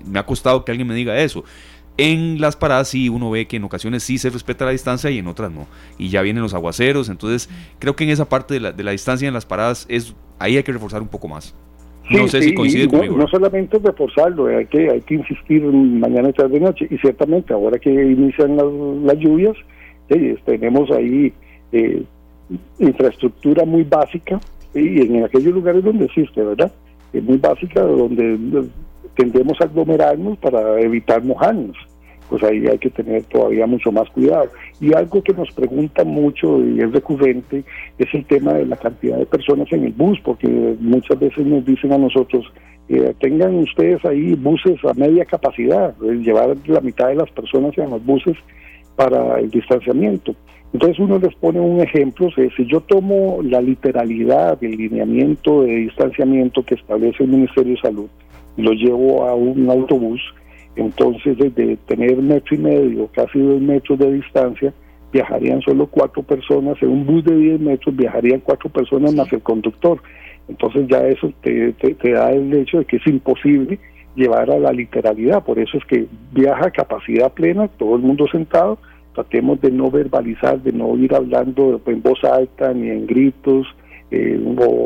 me ha costado que alguien me diga eso. En las paradas sí uno ve que en ocasiones sí se respeta la distancia y en otras no. Y ya vienen los aguaceros, entonces creo que en esa parte de la, de la distancia en las paradas es ahí hay que reforzar un poco más. No sé si coincide conmigo. No, solamente reforzarlo, hay que, hay que insistir mañana y tarde noche. Y ciertamente ahora que inician las, lluvias, tenemos ahí eh, infraestructura muy básica y en aquellos lugares donde existe, ¿verdad? Es muy básica, donde tendemos a aglomerarnos para evitar mojarnos. Pues ahí hay que tener todavía mucho más cuidado. Y algo que nos pregunta mucho y es recurrente es el tema de la cantidad de personas en el bus, porque muchas veces nos dicen a nosotros, eh, tengan ustedes ahí buses a media capacidad, llevar la mitad de las personas en los buses para el distanciamiento. Entonces uno les pone un ejemplo, si yo tomo la literalidad del lineamiento de distanciamiento que establece el Ministerio de Salud, lo llevo a un autobús, entonces desde tener metro y medio, casi dos metros de distancia, viajarían solo cuatro personas, en un bus de 10 metros viajarían cuatro personas más el conductor. Entonces ya eso te, te, da el hecho de que es imposible llevar a la literalidad, por eso es que viaja a capacidad plena, todo el mundo sentado, tratemos de no verbalizar, de no ir hablando en voz alta ni en gritos, eh,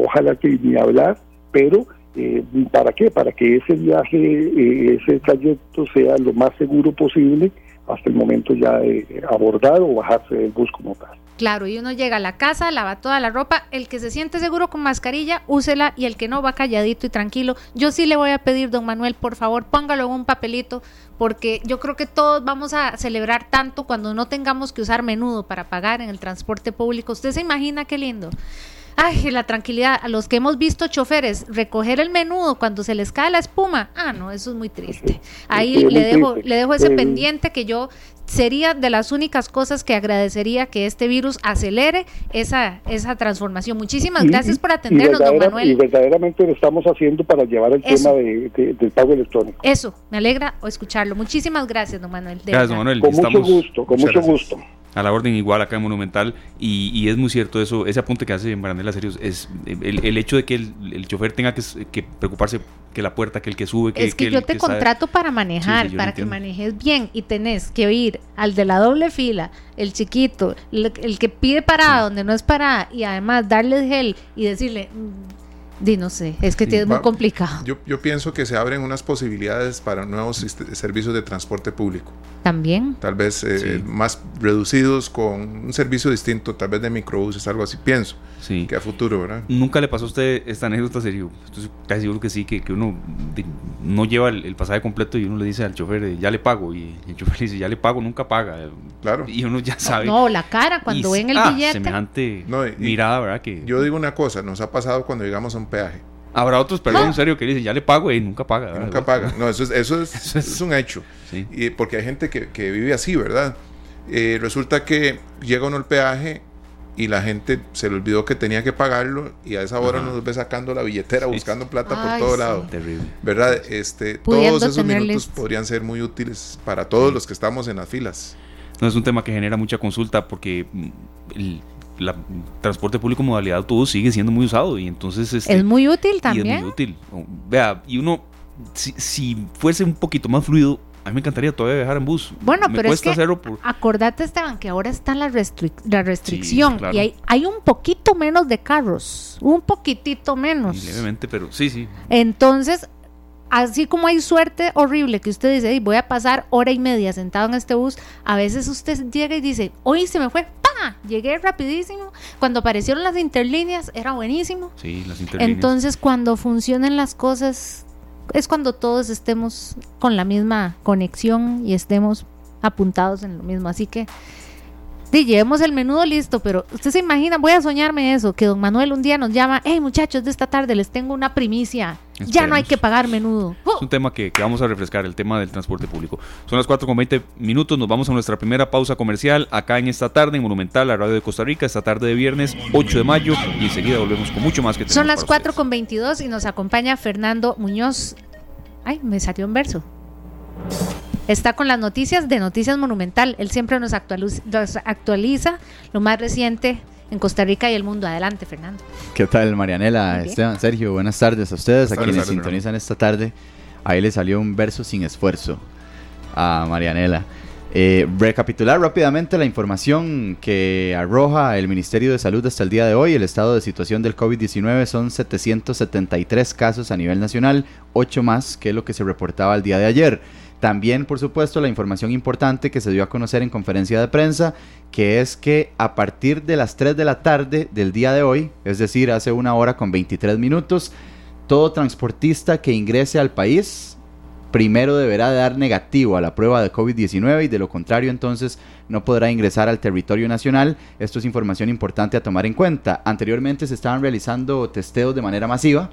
ojalá que ni hablar, pero eh, ¿Para qué? Para que ese viaje, eh, ese trayecto sea lo más seguro posible hasta el momento ya de abordar o bajarse del bus como tal. Claro, y uno llega a la casa, lava toda la ropa, el que se siente seguro con mascarilla, úsela y el que no va calladito y tranquilo. Yo sí le voy a pedir, don Manuel, por favor, póngalo en un papelito, porque yo creo que todos vamos a celebrar tanto cuando no tengamos que usar menudo para pagar en el transporte público. ¿Usted se imagina qué lindo? Ay, la tranquilidad. A los que hemos visto choferes recoger el menudo cuando se les cae la espuma. Ah, no, eso es muy triste. Ahí le dejo, le dejo ese pendiente que yo sería de las únicas cosas que agradecería que este virus acelere esa, esa transformación. Muchísimas gracias por atendernos, don Manuel. Y verdaderamente lo estamos haciendo para llevar el tema del pago electrónico. Eso, me alegra escucharlo. Muchísimas gracias, don Manuel. gracias, don Manuel. Con mucho gusto, con mucho gusto a la orden igual acá en Monumental y, es muy cierto eso, ese apunte que hace en Barandela Serios es el, hecho de que el, chofer tenga que, preocuparse que la puerta, que el que sube, que Es que, yo te contrato para manejar, para que manejes bien y tenés que oír al de la doble fila, el chiquito, el, que pide parada donde no es parada y además darle gel y decirle Di, no sé, es que es muy complicado. Yo, yo, pienso que se abren unas posibilidades para nuevos servicios de transporte público. También. Tal vez eh, más reducidos con un servicio distinto, tal vez de microbuses, algo así, pienso. Sí. Que a futuro, ¿verdad? ¿Nunca le pasó a usted esta anécdota serio? Estoy casi seguro que sí, que, que uno no lleva el, pasaje completo y uno le dice al chofer, eh, ya le pago. Y el chofer le dice, ya le pago, nunca paga. Claro. Y uno ya sabe. No, la cara cuando ven el ah, billete. Semejante mirada, ¿verdad? Que, yo digo una cosa, nos ha pasado cuando llegamos a un peaje. Habrá otros, perdón, en serio, que dicen, ya le pago y nunca paga. nunca paga. No, eso es, eso es, un hecho. Y porque hay gente que, que vive así, ¿verdad? Eh, resulta que llega uno al peaje y la gente se le olvidó que tenía que pagarlo y a esa hora nos ve sacando la billetera, buscando plata por todo lado. Terrible. ¿Verdad? Este, todos esos minutos podrían ser muy útiles para todos los que estamos en las filas. No es un tema que genera mucha consulta porque mm, el, la transporte público modalidad autobús sigue siendo muy usado y entonces este, es muy útil también. es muy útil. Vea, y uno si, si fuese un poquito más fluido, a mí me encantaría todavía viajar en bus. Bueno, pero es que acordate Esteban que ahora está la, la restricción y hay, hay un poquito menos de carros, un poquitito menos. levemente, pero sí, sí. Entonces, así como hay suerte horrible que usted dice, voy a pasar hora y media sentado en este bus, a veces usted llega y dice, hoy se me fue, ¡pa! Llegué rapidísimo. Cuando aparecieron las interlíneas era buenísimo. Sí, las interlíneas. Entonces, cuando funcionen las cosas, es cuando todos estemos con la misma conexión y estemos apuntados en lo mismo. Así que Sí, llevemos el menudo listo, pero usted se imagina, voy a soñarme eso, que don Manuel un día nos llama, hey muchachos, de esta tarde les tengo una primicia, ya no hay que pagar menudo. Es un tema que, vamos a refrescar, el tema del transporte público. Son las 4 con 20 minutos, nos vamos a nuestra primera pausa comercial acá en esta tarde en Monumental, la radio de Costa Rica, esta tarde de viernes 8 de mayo y enseguida volvemos con mucho más que Son las 4 con 22 y nos acompaña Fernando Muñoz. Ay, me salió un verso está con las noticias de Noticias Monumental. Él siempre nos actualiza, lo más reciente en Costa Rica y el mundo. Adelante, Fernando. ¿Qué tal, Marianela, Esteban, Sergio? Buenas tardes a ustedes, a quienes sintonizan esta tarde. Ahí le salió un verso sin esfuerzo a Marianela. Eh, recapitular rápidamente la información que arroja el Ministerio de Salud hasta el día de hoy. El estado de situación del COVID-19 son 773 casos a nivel nacional, 8 más que lo que se reportaba el día de ayer. También, por supuesto, la información importante que se dio a conocer en conferencia de prensa, que es que a partir de las 3 de la tarde del día de hoy, es decir, hace una hora con 23 minutos, todo transportista que ingrese al país primero deberá dar negativo a la prueba de COVID-19 y de lo contrario entonces no podrá ingresar al territorio nacional. Esto es información importante a tomar en cuenta. Anteriormente se estaban realizando testeos de manera masiva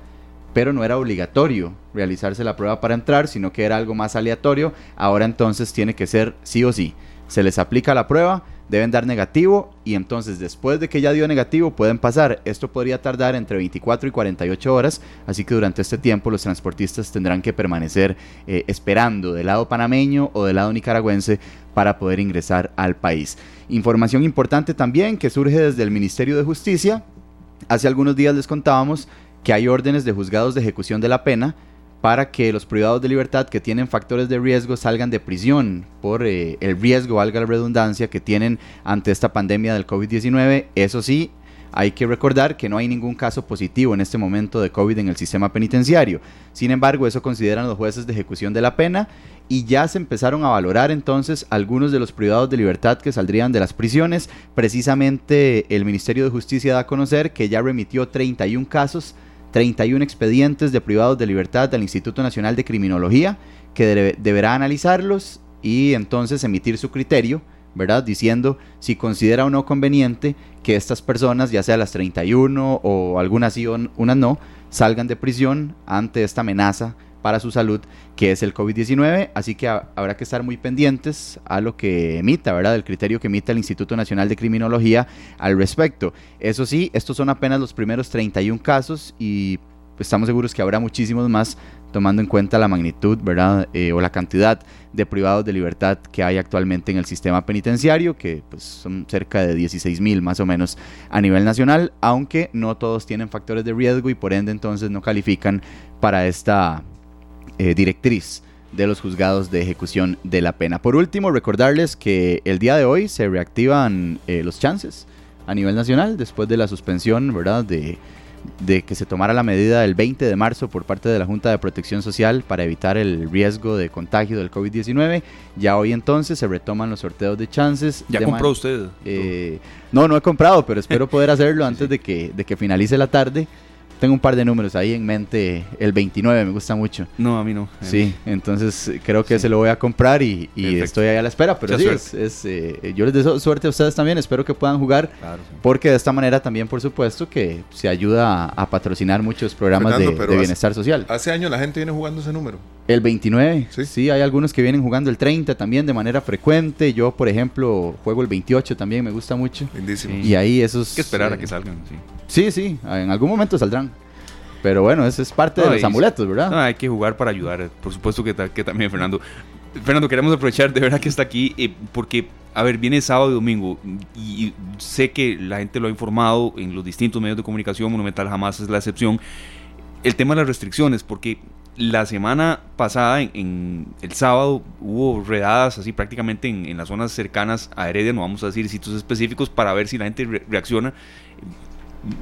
pero no era obligatorio realizarse la prueba para entrar, sino que era algo más aleatorio. Ahora entonces tiene que ser sí o sí. Se les aplica la prueba, deben dar negativo y entonces después de que ya dio negativo pueden pasar. Esto podría tardar entre 24 y 48 horas, así que durante este tiempo los transportistas tendrán que permanecer eh, esperando del lado panameño o del lado nicaragüense para poder ingresar al país. Información importante también que surge desde el Ministerio de Justicia. Hace algunos días les contábamos que hay órdenes de juzgados de ejecución de la pena para que los privados de libertad que tienen factores de riesgo salgan de prisión por eh, el riesgo, valga la redundancia, que tienen ante esta pandemia del COVID-19. Eso sí, hay que recordar que no hay ningún caso positivo en este momento de COVID en el sistema penitenciario. Sin embargo, eso consideran los jueces de ejecución de la pena y ya se empezaron a valorar entonces algunos de los privados de libertad que saldrían de las prisiones. Precisamente el Ministerio de Justicia da a conocer que ya remitió 31 casos 31 expedientes de privados de libertad del Instituto Nacional de Criminología, que deberá analizarlos y entonces emitir su criterio, ¿verdad? Diciendo si considera o no conveniente que estas personas, ya sea las 31 o algunas sí o unas no, salgan de prisión ante esta amenaza para su salud, que es el COVID-19. Así que habrá que estar muy pendientes a lo que emita, ¿verdad? El criterio que emita el Instituto Nacional de Criminología al respecto. Eso sí, estos son apenas los primeros 31 casos y estamos seguros que habrá muchísimos más tomando en cuenta la magnitud, ¿verdad? Eh, o la cantidad de privados de libertad que hay actualmente en el sistema penitenciario, que pues, son cerca de 16 mil más o menos a nivel nacional, aunque no todos tienen factores de riesgo y por ende entonces no califican para esta eh, directriz de los juzgados de ejecución de la pena. Por último, recordarles que el día de hoy se reactivan eh, los chances a nivel nacional después de la suspensión, ¿verdad? De, de que se tomara la medida el 20 de marzo por parte de la Junta de Protección Social para evitar el riesgo de contagio del COVID-19. Ya hoy entonces se retoman los sorteos de chances. ¿Ya compró usted? Eh, no, no he comprado, pero espero poder hacerlo antes de, que, de que finalice la tarde. Tengo un par de números ahí en mente. El 29 me gusta mucho. No, a mí no. Sí, entonces creo que se lo voy a comprar y, estoy ahí a la espera. Pero sí, es, eh, yo les deseo suerte a ustedes también. Espero que puedan jugar. Porque de esta manera también, por supuesto, que se ayuda a, patrocinar muchos programas de, bienestar social. Hace años la gente viene jugando ese número. El 29, ¿Sí? sí, hay algunos que vienen jugando el 30 también de manera frecuente. Yo, por ejemplo, juego el 28 también, me gusta mucho. Lindísimo. Y ahí esos... Hay que esperar a que salgan, sí. Sí, sí, en algún momento saldrán. Pero bueno, ese es parte de los amuletos, ¿verdad? hay que jugar para ayudar. Por supuesto que, que también, Fernando. Fernando, queremos aprovechar de verdad que está aquí eh, porque, a ver, viene sábado y domingo y, sé que la gente lo ha informado en los distintos medios de comunicación, Monumental jamás es la excepción. El tema de las restricciones, porque la semana pasada, en, el sábado, hubo redadas así prácticamente en, en, las zonas cercanas a Heredia, no vamos a decir sitios específicos, para ver si la gente reacciona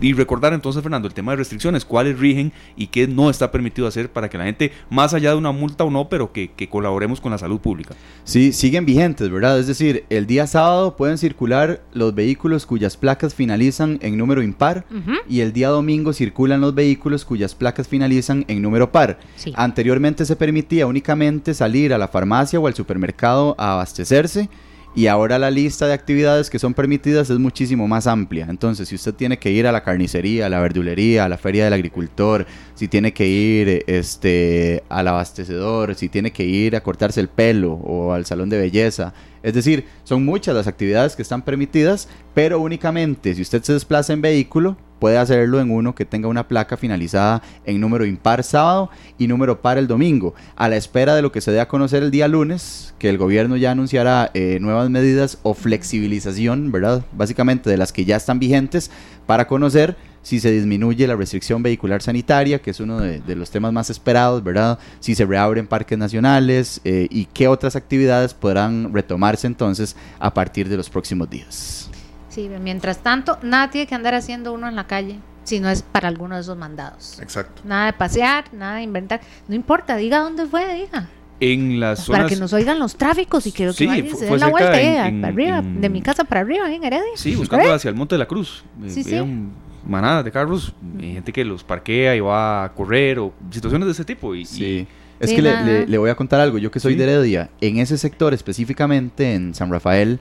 y recordar entonces, Fernando, el tema de restricciones, cuáles rigen y qué no está permitido hacer para que la gente, más allá de una multa o no, pero que, colaboremos con la salud pública. Sí, siguen vigentes, ¿verdad? Es decir, el día sábado pueden circular los vehículos cuyas placas finalizan en número impar y el día domingo circulan los vehículos cuyas placas finalizan en número par. Anteriormente se permitía únicamente salir a la farmacia o al supermercado a abastecerse y ahora la lista de actividades que son permitidas es muchísimo más amplia. Entonces, si usted tiene que ir a la carnicería, a la verdulería, a la feria del agricultor, si tiene que ir este, al abastecedor, si tiene que ir a cortarse el pelo o al salón de belleza, es decir, son muchas las actividades que están permitidas, pero únicamente si usted se desplaza en vehículo, puede hacerlo en uno que tenga una placa finalizada en número impar sábado y número par el domingo, a la espera de lo que se dé a conocer el día lunes, que el gobierno ya anunciará eh, nuevas medidas o flexibilización, ¿verdad? Básicamente de las que ya están vigentes para conocer si se disminuye la restricción vehicular sanitaria, que es uno de, los temas más esperados, ¿verdad? Si se reabren parques nacionales eh, y qué otras actividades podrán retomarse entonces a partir de los próximos días. Sí, mientras tanto, nada tiene que andar haciendo uno en la calle si no es para alguno de esos mandados. Exacto. Nada de pasear, nada de inventar. No importa, diga dónde fue, diga. En las zonas... Para que nos oigan los tráficos y quiero que sí, se den la vuelta en, para arriba, de mi casa para arriba, en Heredia. Sí, buscando hacia el Monte de la Cruz. Sí, sí. Manadas de carros, hay gente que los parquea y va a correr o situaciones de ese tipo. Y, sí. Es que le, voy a contar algo. Yo que soy de Heredia, en ese sector específicamente, en San Rafael,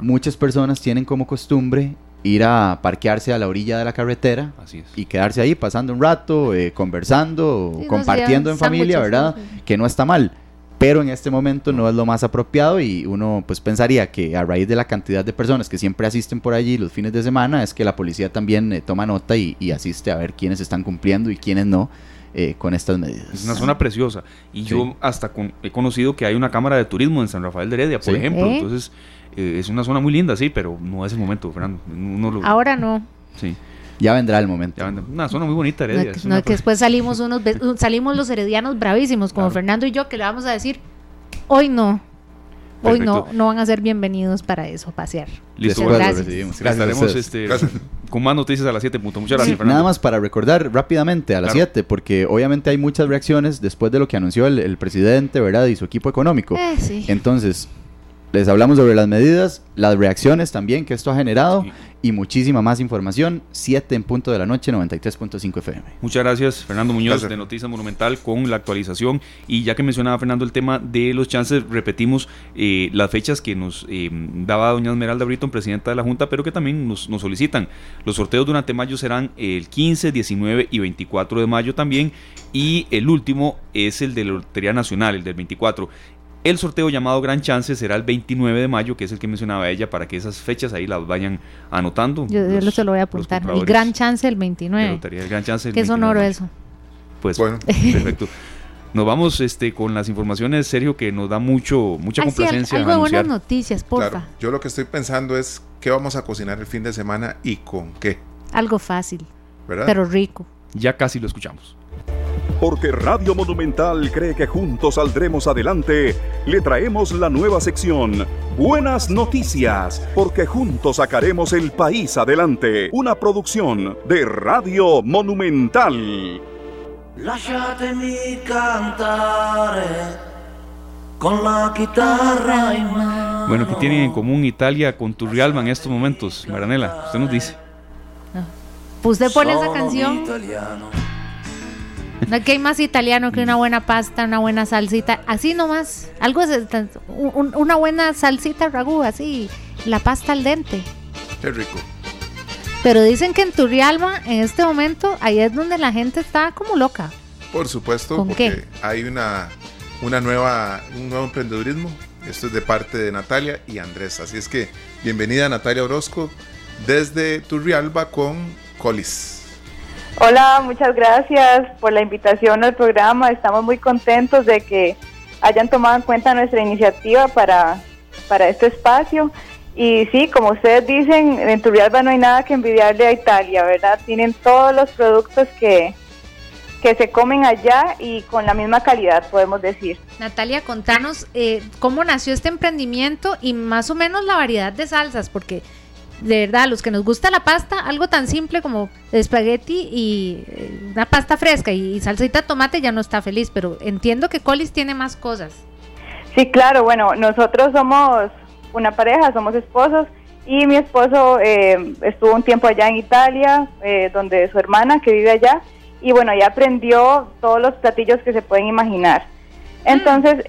muchas personas tienen como costumbre ir a parquearse a la orilla de la carretera y quedarse ahí pasando un rato, eh, conversando, compartiendo en familia, ¿verdad? Que no está mal. Pero en este momento no es lo más apropiado y uno pues pensaría que a raíz de la cantidad de personas que siempre asisten por allí los fines de semana es que la policía también eh, toma nota y, y asiste a ver quiénes están cumpliendo y quiénes no eh, con estas medidas. Es una zona preciosa. Y yo hasta he conocido que hay una cámara de turismo en San Rafael de Heredia, por ejemplo. Entonces, eh, es una zona muy linda, sí, pero no es el momento, Fernando. Ahora no. Sí. Ya vendrá el momento. Una zona muy bonita, Heredia. No, que después salimos unos salimos los heredianos bravísimos, como Fernando y yo, que le vamos a decir, hoy no. Hoy no, no van a ser bienvenidos para eso, pasear. Listo, gracias. Gracias. Estaremos este, con más noticias a las 7. Muchas gracias, Fernando. Nada más para recordar rápidamente a las 7, porque obviamente hay muchas reacciones después de lo que anunció el, presidente, ¿verdad? Y su equipo económico. Eh, sí. Entonces, les hablamos sobre las medidas, las reacciones también que esto ha generado y muchísima más información. 7 en punto de la noche, 93.5 FM. Muchas gracias, Fernando Muñoz de Noticias Monumental con la actualización. Y ya que mencionaba Fernando el tema de los chances, repetimos eh, las fechas que nos eh, daba doña Esmeralda Britton, presidenta de la Junta, pero que también nos, nos solicitan. Los sorteos durante mayo serán el 15, 19 y 24 de mayo también. Y el último es el de la Lotería Nacional, el del 24. El sorteo llamado Gran Chance será el 29 de mayo, que es el que mencionaba ella, para que esas fechas ahí las vayan anotando. Yo, se lo voy a apuntar. El Gran Chance el 29. El Gran Chance el Qué sonoro eso. Pues bueno, perfecto. Nos vamos este, con las informaciones, Sergio, que nos da mucho, mucha complacencia. algo buenas noticias, porfa. Claro, yo lo que estoy pensando es qué vamos a cocinar el fin de semana y con qué. Algo fácil, ¿verdad? pero rico. Ya casi lo escuchamos. Porque Radio Monumental cree que juntos saldremos adelante, le traemos la nueva sección Buenas Noticias, porque juntos sacaremos el país adelante. Una producción de Radio Monumental. con la guitarra Bueno, ¿qué tienen en común Italia con Turrialba en estos momentos, Maranela? Usted nos dice. Pues usted pone esa canción. No que hay más italiano que una buena pasta, una buena salsita, así nomás. Algo es una buena salsita ragú, así, la pasta al dente. Qué rico. Pero dicen que en Turrialba, en este momento, ahí es donde la gente está como loca. Por supuesto, porque hay una, una nueva, un nuevo emprendedurismo. Esto es de parte de Natalia y Andrés. Así es que bienvenida Natalia Orozco desde Turrialba con Colis. Hola, muchas gracias por la invitación al programa. Estamos muy contentos de que hayan tomado en cuenta nuestra iniciativa para, para este espacio. Y sí, como ustedes dicen, en Turrialba no hay nada que envidiarle a Italia, ¿verdad? Tienen todos los productos que, que se comen allá y con la misma calidad, podemos decir. Natalia, contanos eh, cómo nació este emprendimiento y más o menos la variedad de salsas, porque de verdad, los que nos gusta la pasta, algo tan simple como espagueti y eh, una pasta fresca y, salsita de tomate ya no está feliz, pero entiendo que Colis tiene más cosas. Sí, claro, bueno, nosotros somos una pareja, somos esposos y mi esposo eh, estuvo un tiempo allá en Italia, eh, donde su hermana que vive allá, y bueno, ya aprendió todos los platillos que se pueden imaginar. Mm. Entonces,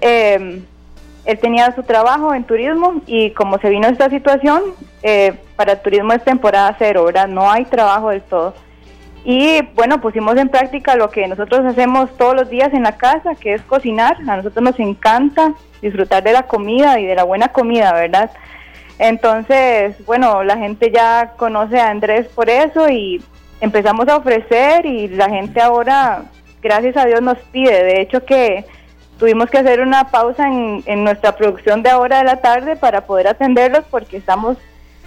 él tenía su trabajo en turismo y como se vino esta situación, eh, para turismo es temporada cero, ¿verdad? No hay trabajo del todo. Y bueno, pusimos en práctica lo que nosotros hacemos todos los días en la casa, que es cocinar. A nosotros nos encanta disfrutar de la comida y de la buena comida, ¿verdad? Entonces, bueno, la gente ya conoce a Andrés por eso y empezamos a ofrecer y la gente ahora, gracias a Dios, nos pide. De hecho que tuvimos que hacer una pausa en, en nuestra producción de ahora de la tarde para poder atenderlos porque estamos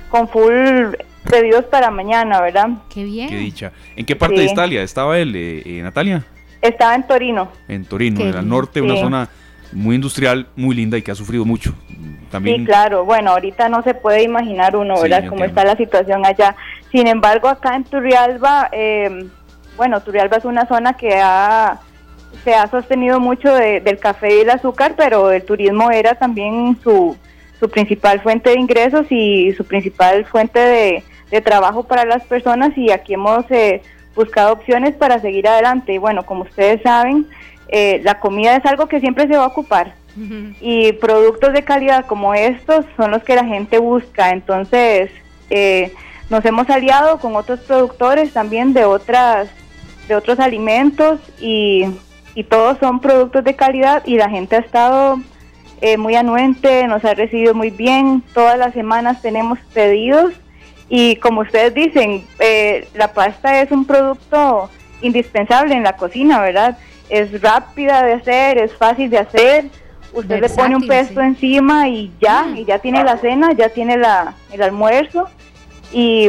con full pedidos para mañana, ¿verdad? Qué bien. Qué dicha. ¿En qué parte de Italia estaba él, eh, eh, Natalia? Estaba en Torino. En Torino, en el norte, una zona muy industrial, muy linda y que ha sufrido mucho. También... Sí, claro. Bueno, ahorita no se puede imaginar uno, ¿verdad? Cómo está la situación allá. Sin embargo, acá en Turrialba, eh, bueno, Turrialba es una zona que ha, se ha sostenido mucho del café y el azúcar, pero el turismo era también su, su principal fuente de ingresos y su principal fuente de, trabajo para las personas y aquí hemos eh, buscado opciones para seguir adelante. Y bueno, como ustedes saben, eh, la comida es algo que siempre se va a ocupar y productos de calidad como estos son los que la gente busca. Entonces, eh, nos hemos aliado con otros productores también de otras de otros alimentos y, y todos son productos de calidad y la gente ha estado eh, muy anuente, nos ha recibido muy bien. Todas las semanas tenemos pedidos y como ustedes dicen, eh, la pasta es un producto indispensable en la cocina, ¿verdad? Es rápida de hacer, es fácil de hacer. Usted le pone un pesto encima y ya, y ya tiene la cena, ya tiene la, el almuerzo. Y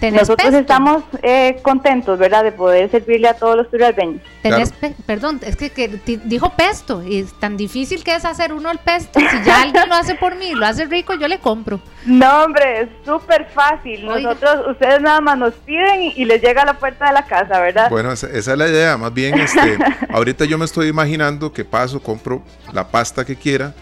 nosotros estamos eh, contentos, ¿verdad?, de poder servirle a todos los turalbeños. Tenés perdón, es que, dijo pesto, y es tan difícil que es hacer uno el pesto. Si ya alguien lo hace por mí, lo hace rico, yo le compro. No, hombre, es súper fácil. Nosotros, ustedes nada más nos piden y, les llega a la puerta de la casa, ¿verdad? Bueno, esa, es la idea. Más bien, este, ahorita yo me estoy imaginando que paso, compro la pasta que quiera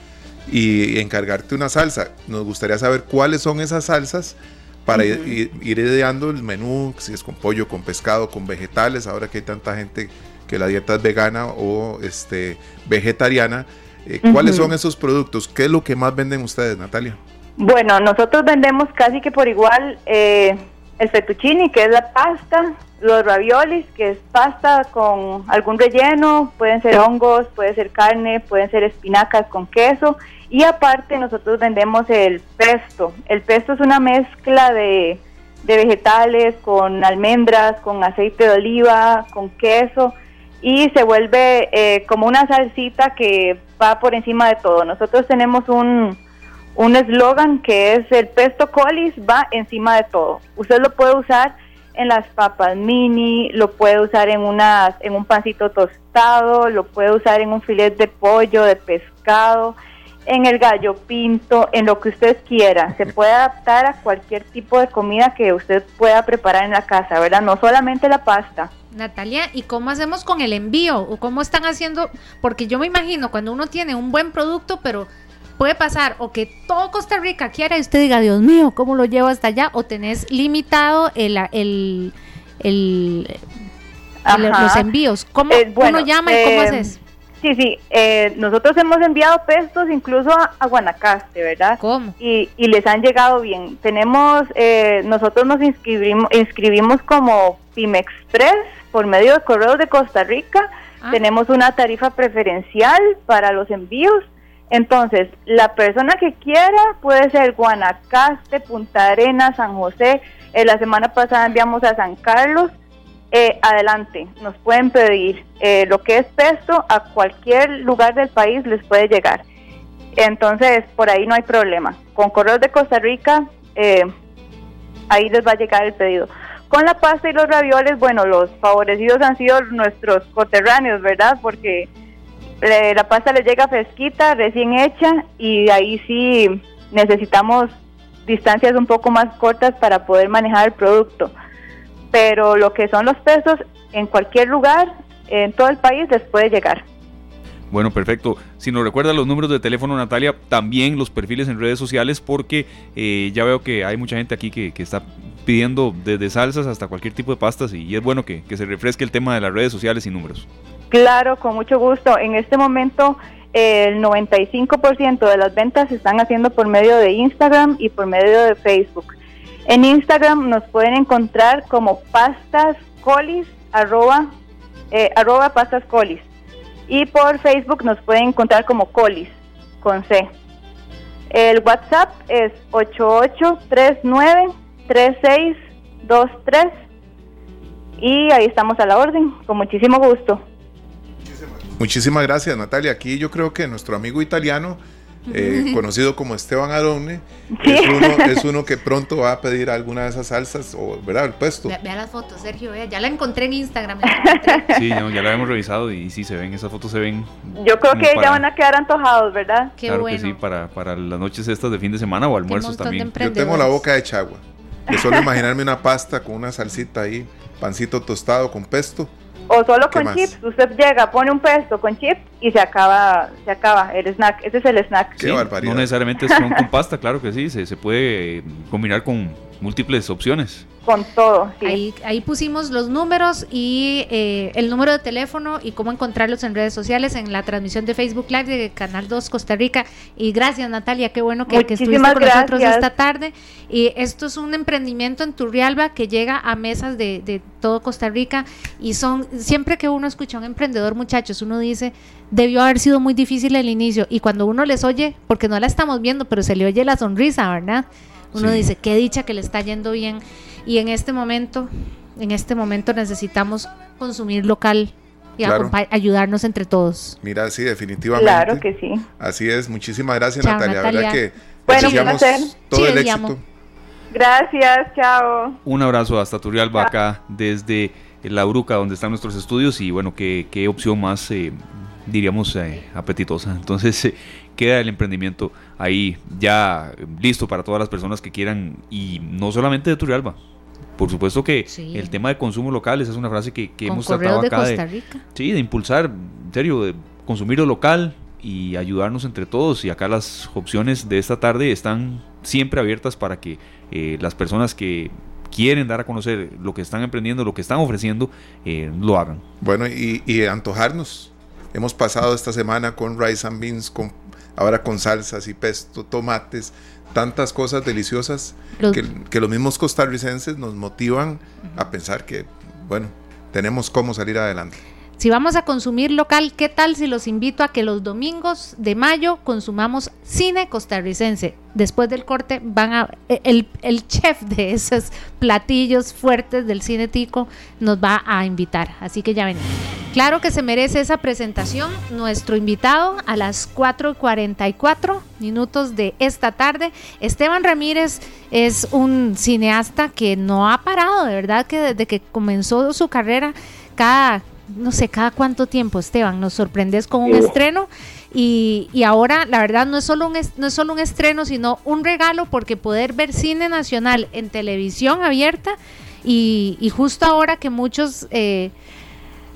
y encargarte una salsa. Nos gustaría saber cuáles son esas salsas para ir, ideando el menú, si es con pollo, con pescado, con vegetales, ahora que hay tanta gente que la dieta es vegana o este, vegetariana. Eh, ¿Cuáles son esos productos? ¿Qué es lo que más venden ustedes, Natalia? Bueno, nosotros vendemos casi que por igual eh, el fettuccini, que es la pasta, los raviolis, que es pasta con algún relleno, pueden ser hongos, puede ser carne, pueden ser espinacas con queso, y aparte nosotros vendemos el pesto. El pesto es una mezcla de, vegetales con almendras, con aceite de oliva, con queso y se vuelve eh, como una salsita que va por encima de todo. Nosotros tenemos un eslogan que es el pesto colis va encima de todo. Usted lo puede usar en las papas mini, lo puede usar en unas en un pancito tostado, lo puede usar en un filet de pollo, de pescado, en el gallo pinto, en lo que usted quiera. Se puede adaptar a cualquier tipo de comida que usted pueda preparar en la casa, ¿verdad? No solamente la pasta. Natalia, ¿y cómo hacemos con el envío? ¿O cómo están haciendo? Porque yo me imagino cuando uno tiene un buen producto, pero puede pasar o que todo Costa Rica quiera y usted diga, Dios mío, ¿cómo lo llevo hasta allá? O tenés limitado el, el, el, los envíos. ¿Cómo eh, uno llama y cómo eh, haces? Sí, sí, eh, nosotros hemos enviado pestos incluso a, Guanacaste, ¿verdad? ¿Cómo? Y, y, les han llegado bien. Tenemos, eh, nosotros nos inscribimos, inscribimos como Pimexpress por medio de Correos de Costa Rica. Ah. Tenemos una tarifa preferencial para los envíos. Entonces, la persona que quiera puede ser Guanacaste, Punta Arenas, San José. Eh, la semana pasada enviamos a San Carlos eh, adelante, nos pueden pedir eh, lo que es pesto a cualquier lugar del país les puede llegar. Entonces, por ahí no hay problema. Con Correos de Costa Rica, eh, ahí les va a llegar el pedido. Con la pasta y los ravioles, bueno, los favorecidos han sido nuestros coterráneos, ¿verdad? Porque la pasta les llega fresquita, recién hecha, y ahí sí necesitamos distancias un poco más cortas para poder manejar el producto pero lo que son los pesos en cualquier lugar, en todo el país, les puede llegar. Bueno, perfecto. Si nos recuerda los números de teléfono, Natalia, también los perfiles en redes sociales, porque eh, ya veo que hay mucha gente aquí que, está pidiendo desde salsas hasta cualquier tipo de pastas y, es bueno que, se refresque el tema de las redes sociales y números. Claro, con mucho gusto. En este momento el 95% de las ventas se están haciendo por medio de Instagram y por medio de Facebook. En Instagram nos pueden encontrar como pastascolis, arroba, eh, pastascolis. Y por Facebook nos pueden encontrar como colis, con C. El WhatsApp es 8839-3623 y ahí estamos a la orden, con muchísimo gusto. Muchísimas gracias, Natalia. Aquí yo creo que nuestro amigo italiano, eh, conocido como Esteban Arone, es, uno, que pronto va a pedir alguna de esas salsas, o ¿verdad? El puesto. Vea, las fotos, Sergio, ya la encontré en Instagram. Sí, ya la hemos revisado y sí se ven, esas fotos se ven. Yo creo que ya van a quedar antojados, ¿verdad? Qué claro que sí, para, para las noches estas de fin de semana o almuerzos también. Yo tengo la boca de chagua. Yo suelo imaginarme una pasta con una salsita ahí, pancito tostado con pesto o solo con chips. Usted llega, pone un pesto con chips y se acaba, se acaba el snack. Ese es el snack. no necesariamente es con, con, pasta, claro que sí. Se, se puede combinar con múltiples opciones con todo. Ahí, ahí pusimos los números y eh, el número de teléfono y cómo encontrarlos en redes sociales en la transmisión de Facebook Live de Canal 2 Costa Rica. Y gracias Natalia, qué bueno que, que estuviste con nosotros esta tarde. Y esto es un emprendimiento en Turrialba que llega a mesas de, de todo Costa Rica y son, siempre que uno escucha a un emprendedor muchachos, uno dice, debió haber sido muy difícil el inicio. Y cuando uno les oye, porque no la estamos viendo, pero se le oye la sonrisa, ¿verdad? Uno dice, qué dicha que le está yendo bien. Y en este momento, en este momento necesitamos consumir local y ayudarnos entre todos. Mira, sí, definitivamente. Claro que sí. Así es. Muchísimas gracias, Natalia. Verdad que bueno, todo el éxito. Gracias, chao. Un abrazo hasta Turialba acá desde La Bruca, donde están nuestros estudios y bueno, qué, qué opción más, eh, diríamos, eh, apetitosa. Entonces, eh, queda el emprendimiento ahí ya listo para todas las personas que quieran y no solamente de Turrialba. Por supuesto que el tema de consumo local, esa es una frase que, hemos tratado acá de, sí, de impulsar, en serio, de consumir lo local y ayudarnos entre todos. Y acá las opciones de esta tarde están siempre abiertas para que eh, las personas que quieren dar a conocer lo que están emprendiendo, lo que están ofreciendo, eh, lo hagan. Bueno, y, y antojarnos. Hemos pasado esta semana con rice and beans, con ahora con salsas y pesto, tomates, tantas cosas deliciosas que, los mismos costarricenses nos motivan a pensar que, bueno, tenemos cómo salir adelante. Si vamos a consumir local, ¿qué tal si los invito a que los domingos de mayo consumamos cine costarricense? Después del corte van a e, el, el chef de esos platillos fuertes del cine tico nos va a invitar, así que ya ven. Claro que se merece esa presentación nuestro invitado a las 4:44 minutos de esta tarde. Esteban Ramírez es un cineasta que no ha parado, de verdad que desde que comenzó su carrera cada no sé, cada cuánto tiempo, Esteban, nos sorprendes con un estreno y, y, ahora la verdad no es, solo un, no es solo un estreno, sino un regalo porque poder ver cine nacional en televisión abierta y, y justo ahora que muchos eh,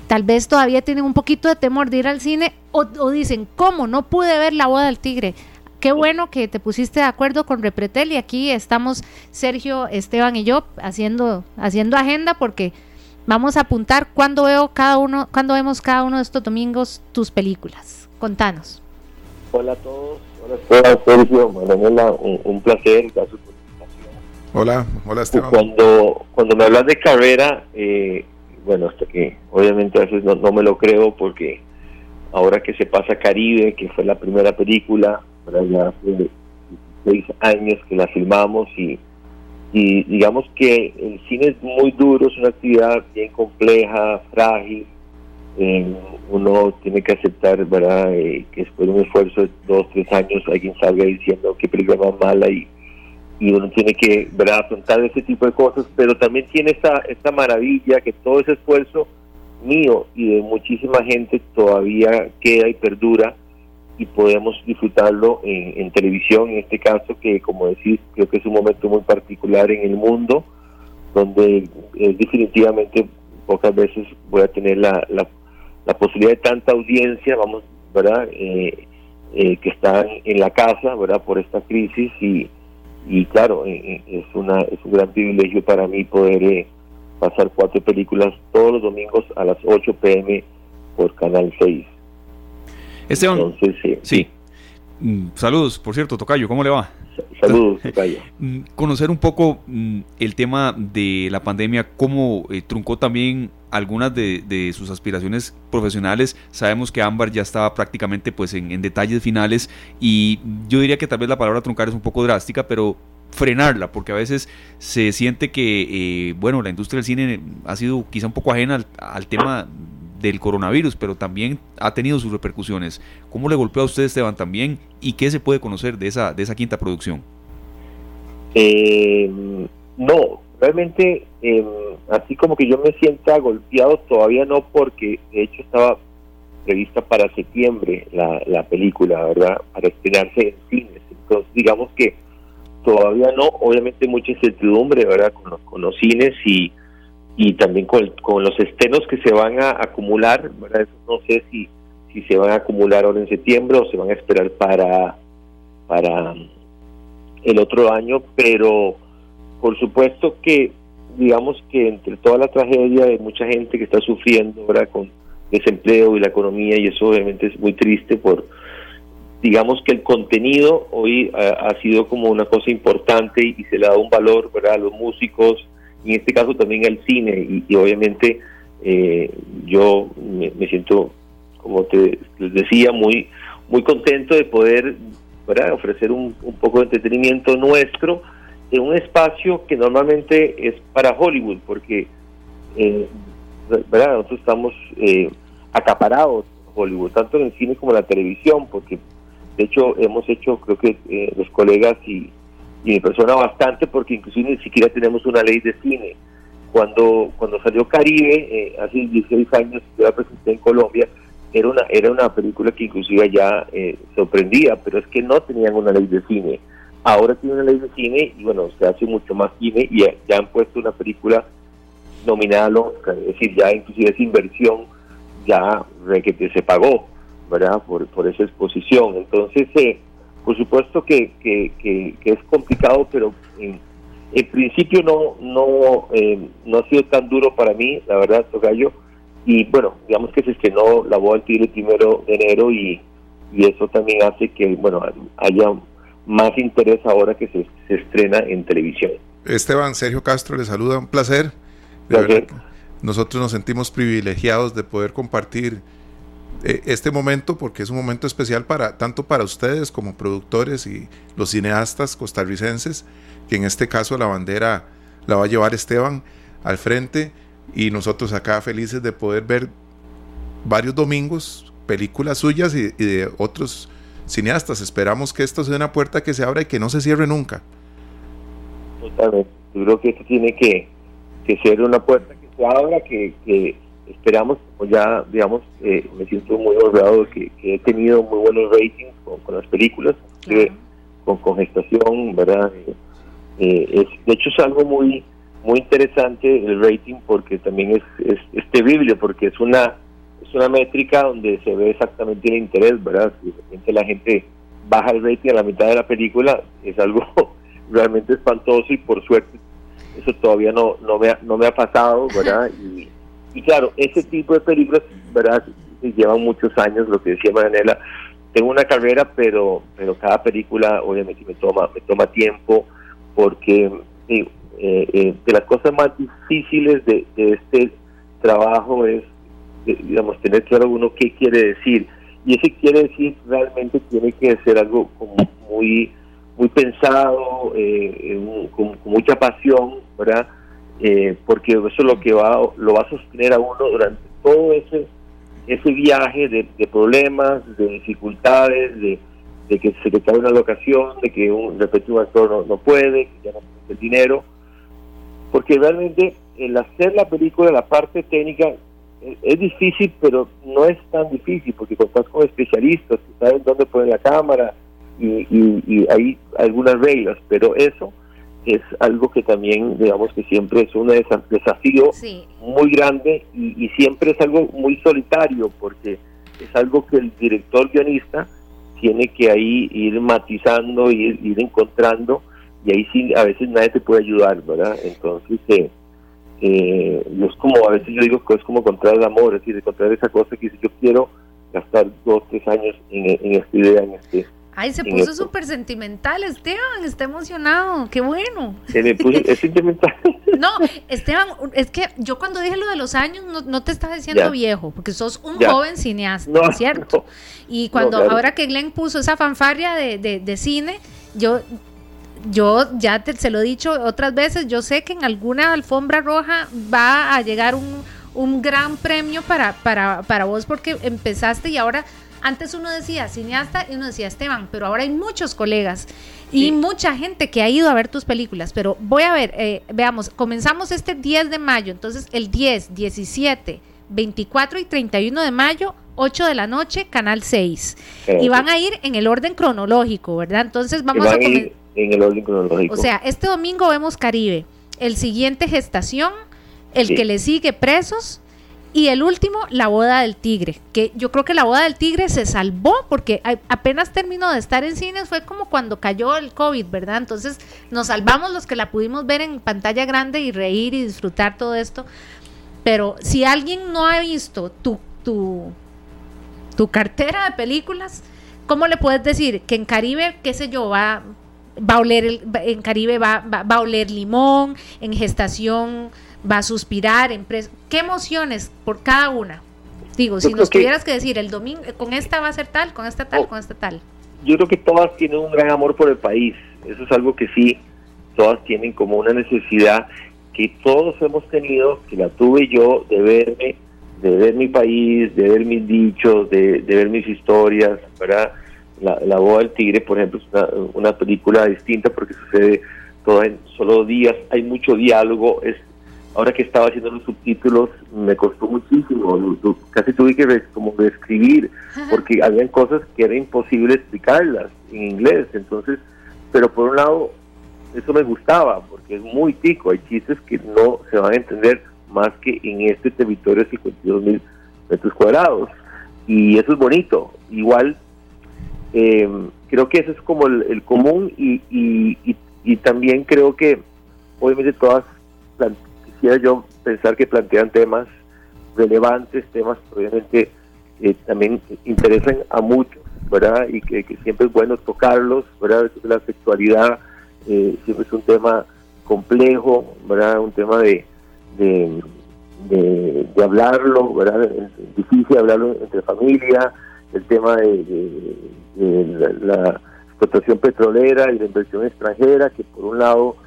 tal vez todavía tienen un poquito de temor de ir al cine o, o dicen, ¿cómo? No pude ver la boda del tigre qué bueno que te pusiste de acuerdo con Repretel y aquí estamos Sergio, Esteban y yo haciendo, haciendo agenda porque Vamos a apuntar cuándo veo cada uno, cuando vemos cada uno de estos domingos tus películas. Contanos. Hola a todos, hola Sergio, Manuela, un, placer, gracias por la Hola, hola Esteban. Cuando, cuando me hablas de carrera, eh, bueno, hasta que obviamente a veces no, no, me lo creo porque ahora que se pasa Caribe, que fue la primera película, ya hace seis años que la filmamos y y digamos que el cine es muy duro, es una actividad bien compleja, frágil. Eh, uno tiene que aceptar, ¿verdad?, eh, que después de un esfuerzo de dos, tres años alguien salga diciendo que película más mala y, y uno tiene que, ¿verdad?, afrontar ese tipo de cosas, pero también tiene esta, esta maravilla que todo ese esfuerzo mío y de muchísima gente todavía queda y perdura y podemos disfrutarlo en, televisión, en este caso, que como decís, creo que es un momento muy particular en el mundo, donde eh, definitivamente pocas veces voy a tener la, la, posibilidad de tanta audiencia, vamos, ¿verdad? Eh, eh, que están en la casa, ¿verdad? Por esta crisis y, y claro, es, una, es un gran privilegio para mí poder pasar cuatro películas todos los domingos a las 8 pm por Canal 6. Esteban, Entonces, sí. Mm, saludos, por cierto, Tocayo, ¿cómo le va? Saludos, Tocayo. Mm, conocer un poco mm, el tema de la pandemia, cómo eh, truncó también algunas de, sus aspiraciones profesionales. Sabemos que Ámbar ya estaba prácticamente pues en, detalles finales y yo diría que tal vez la palabra truncar es un poco drástica, pero frenarla, porque a veces se siente que, eh, bueno, la industria del cine ha sido quizá un poco ajena al tema del coronavirus, pero también ha tenido sus repercusiones. ¿Cómo le golpeó a usted, Esteban, también? ¿Y qué se puede conocer de esa, de esa quinta producción? Eh, no, realmente, em, así como que yo me sienta golpeado, todavía no, porque de hecho estaba prevista para septiembre la, la película, ¿verdad? Para estrenarse en cines. Entonces, digamos que todavía no, obviamente mucha incertidumbre, ¿verdad? Con los, con los cines y y también con, con los estrenos que se van a acumular, no sé si, si se van a acumular ahora en septiembre o se van a esperar para, para el otro año, pero por supuesto que digamos que entre toda la tragedia de mucha gente que está sufriendo ahora con desempleo y la economía y eso obviamente es muy triste por digamos que el contenido hoy ha, sido como una cosa importante y, se le ha dado un valor ¿verdad? a los músicos en este caso también al cine y, obviamente eh, yo me, siento como te decía muy muy contento de poder ofrecer un, poco de entretenimiento nuestro en un espacio que normalmente es para Hollywood porque eh, nosotros estamos eh, acaparados Hollywood tanto en el cine como en la televisión porque de hecho hemos hecho creo que eh, los colegas y y mi persona bastante porque inclusive ni siquiera tenemos una ley de cine. Cuando cuando salió Caribe, eh, hace 16 años que la presenté en Colombia, era una era una película que inclusive ya eh, sorprendía, pero es que no tenían una ley de cine. Ahora tienen una ley de cine y bueno, se hace mucho más cine y ya, han puesto una película nominada al Oscar, es decir, ya inclusive esa inversión ya que se pagó, ¿verdad? Por, por esa exposición. Entonces, eh, por supuesto que, que, es complicado, pero en, principio no no eh, no ha sido tan duro para mí, la verdad, Tocayo. Y bueno, digamos que se estrenó La Tigre el primero de enero y, y eso también hace que bueno haya más interés ahora que se, se estrena en televisión. Esteban, Sergio Castro le saluda, un placer. nosotros nos sentimos privilegiados de poder compartir eh, este momento porque es un momento especial para tanto para ustedes como productores y los cineastas costarricenses, que en este caso la bandera la va a llevar Esteban al frente y nosotros acá felices de poder ver varios domingos películas suyas y, de otros cineastas. Esperamos que esto sea una puerta que se abra y que no se cierre nunca. Yo creo que esto tiene que, que ser una puerta que se abra, que, que esperamos, como ya, digamos, eh, me siento muy orgulloso que, que, he tenido muy buenos ratings con, las películas, con congestación, ¿verdad? Eh, eh, es, de hecho es algo muy muy interesante el rating porque también es, es, es, terrible porque es una es una métrica donde se ve exactamente el interés, ¿verdad? Si de repente la gente baja el rating a la mitad de la película, es algo realmente espantoso y por suerte eso todavía no, no, me, ha, no me ha pasado, ¿verdad? Y, y claro, ese tipo de películas, ¿verdad? Llevan muchos años, lo que decía Maranela. Tengo una carrera, pero pero cada película obviamente me toma me toma tiempo porque eh, eh, de las cosas más difíciles de, este trabajo es, digamos, tener claro uno qué quiere decir. Y ese quiere decir realmente tiene que ser algo como muy muy pensado, eh, con, con, mucha pasión, ¿verdad? Eh, porque eso es lo que va lo va a sostener a uno durante todo ese ese viaje de, problemas, de dificultades, de, que se le cae una locación, de que un, respectivo actor no, puede, que ya no tiene el dinero, porque realmente el hacer la película, la parte técnica, es, difícil, pero no es tan difícil, porque contás con especialistas que saben dónde poner la cámara y hay algunas reglas, pero eso es algo que también, digamos que siempre es un desafío muy grande y, siempre es algo muy solitario porque es algo que el director guionista tiene que ahí ir matizando, ir, ir encontrando y ahí sí a veces nadie te puede ayudar, ¿verdad? Entonces, eh, eh, es como, a veces yo digo que es como encontrar el amor, es decir, encontrar esa cosa que dice yo quiero gastar dos, tres años en, en esta idea, en este Ay, se puso súper sentimental, Esteban, está emocionado, qué bueno. Se me puso, es sentimental. No, Esteban, es que yo cuando dije lo de los años no, te estaba diciendo viejo, porque sos un joven cineasta, no, ¿cierto? Y cuando ahora que Glenn puso esa fanfarria de, de, cine, yo yo ya te, se lo he dicho otras veces, yo sé que en alguna alfombra roja va a llegar un, un gran premio para, para, para vos porque empezaste y ahora antes uno decía cineasta y uno decía Esteban, pero ahora hay muchos colegas y mucha gente que ha ido a ver tus películas. Pero voy a ver, eh, veamos, comenzamos este 10 de mayo, entonces el 10, 17, 24 y 31 de mayo, 8 de la noche, Canal 6. Y van a ir en el orden cronológico, ¿verdad? Entonces vamos a, ir en el orden cronológico. O sea, este domingo vemos Caribe, el siguiente Gestación, el que le sigue Presos y el último, la boda del tigre, que yo creo que la boda del tigre se salvó porque apenas terminó de estar en cines, fue como cuando cayó el COVID, ¿verdad? Entonces nos salvamos los que la pudimos ver en pantalla grande y reír y disfrutar todo esto. Pero si alguien no ha visto tu, tu, tu cartera de películas, ¿cómo le puedes decir que en Caribe, qué sé yo, va, va a oler, el, en Caribe va, va, va a oler limón, en gestación va a suspirar, ¿qué emociones por cada una? Digo, si nos tuvieras que decir el domingo, con esta va a ser tal, con esta tal, oh. con esta tal. Yo creo que todas tienen un gran amor por el país, eso es algo que sí, todas tienen como una necesidad que todos hemos tenido, que la tuve yo, de verme, de ver mi país, de ver mis dichos, de, ver mis historias, ¿verdad? La, la boda del tigre, por ejemplo, es una, una película distinta porque sucede todo en solo días, hay mucho diálogo, es ahora que estaba haciendo los subtítulos me costó muchísimo, casi tuve que como describir, porque habían cosas que era imposible explicarlas en inglés, entonces, pero por un lado eso me gustaba, porque es muy tico, hay chistes que no se van a entender más que en este territorio de 52 mil metros cuadrados, y eso es bonito, igual em, creo que eso es como el, común y, y, y, también creo que obviamente todas quisiera yo pensar que plantean temas relevantes, temas que obviamente eh, también interesan a muchos, ¿verdad? Y que, siempre es bueno tocarlos, ¿verdad? La sexualidad eh, siempre es un tema complejo, ¿verdad? Un tema de, de, hablarlo, ¿verdad? Es difícil hablarlo entre familia, el tema de, la, explotación petrolera y la inversión extranjera, que por un lado,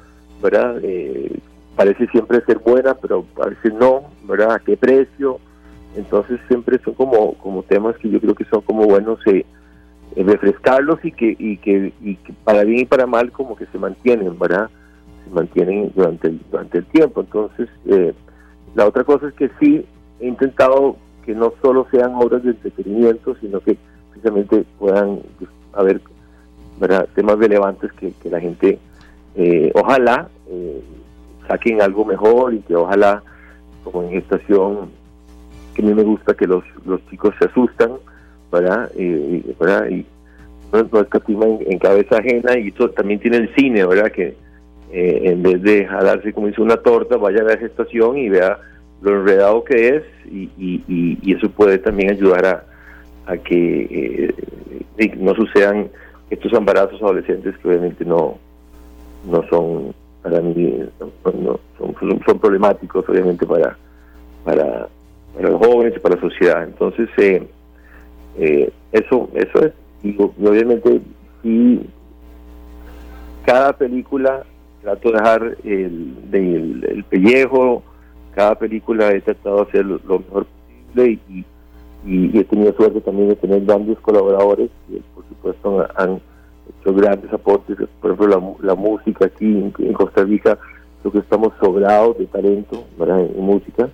¿verdad? Eh, parece siempre ser buena, pero a veces no, ¿verdad? ¿A qué precio? Entonces siempre son como, como temas que yo creo que son como buenos eh, eh, refrescarlos y que, y que, y que para bien y para mal como que se mantienen, ¿verdad? Se mantienen durante el, durante el tiempo. Entonces, eh, la otra cosa es que sí he intentado que no solo sean obras de entretenimiento, sino que precisamente puedan pues, haber temas relevantes que, que la gente, ojalá, saquen algo mejor y que ojalá, como en gestación, que a mí me gusta que los, los chicos se asustan, ¿verdad? Y, ¿verdad? y no, no escatima en, cabeza ajena y eso también tiene el cine, ¿verdad? Que eh, en vez de jalarse como dice una torta, vaya a la gestación y vea lo enredado que es y, eso puede también ayudar a, a que eh, no sucedan estos embarazos adolescentes que obviamente no, no son para mí son, problemáticos obviamente para, para, los jóvenes y para la sociedad. Entonces, eh, eh, eso, eso es, y, obviamente si cada película trato de dejar el, el, pellejo, cada película he tratado de hacer lo, mejor posible y, y, he tenido suerte también de tener grandes colaboradores que por supuesto han hecho grandes aportes, por ejemplo la, música aquí en, Costa Rica, creo que estamos sobrados de talento en, música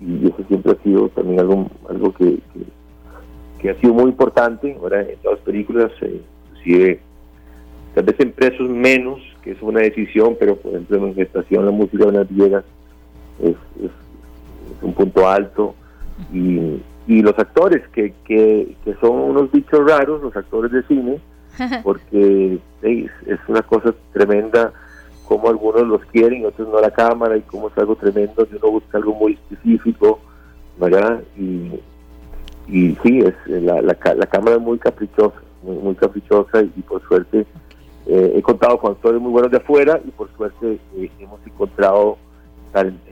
y eso siempre ha sido también algo algo que, que, ha sido muy importante en todas las películas, eh, inclusive tal vez en presos menos, que es una decisión, pero por ejemplo en gestación la música de las Viegas es, es, un punto alto y, y los actores que, que, que son unos bichos raros, los actores de cine, porque es una cosa tremenda como algunos los quieren, otros no la cámara, y como es algo tremendo, si uno busca algo muy específico, ¿verdad? Y, y sí, es la, la, cámara es muy caprichosa, muy, caprichosa y, por suerte eh, he contado con actores muy buenos de afuera y por suerte eh, hemos encontrado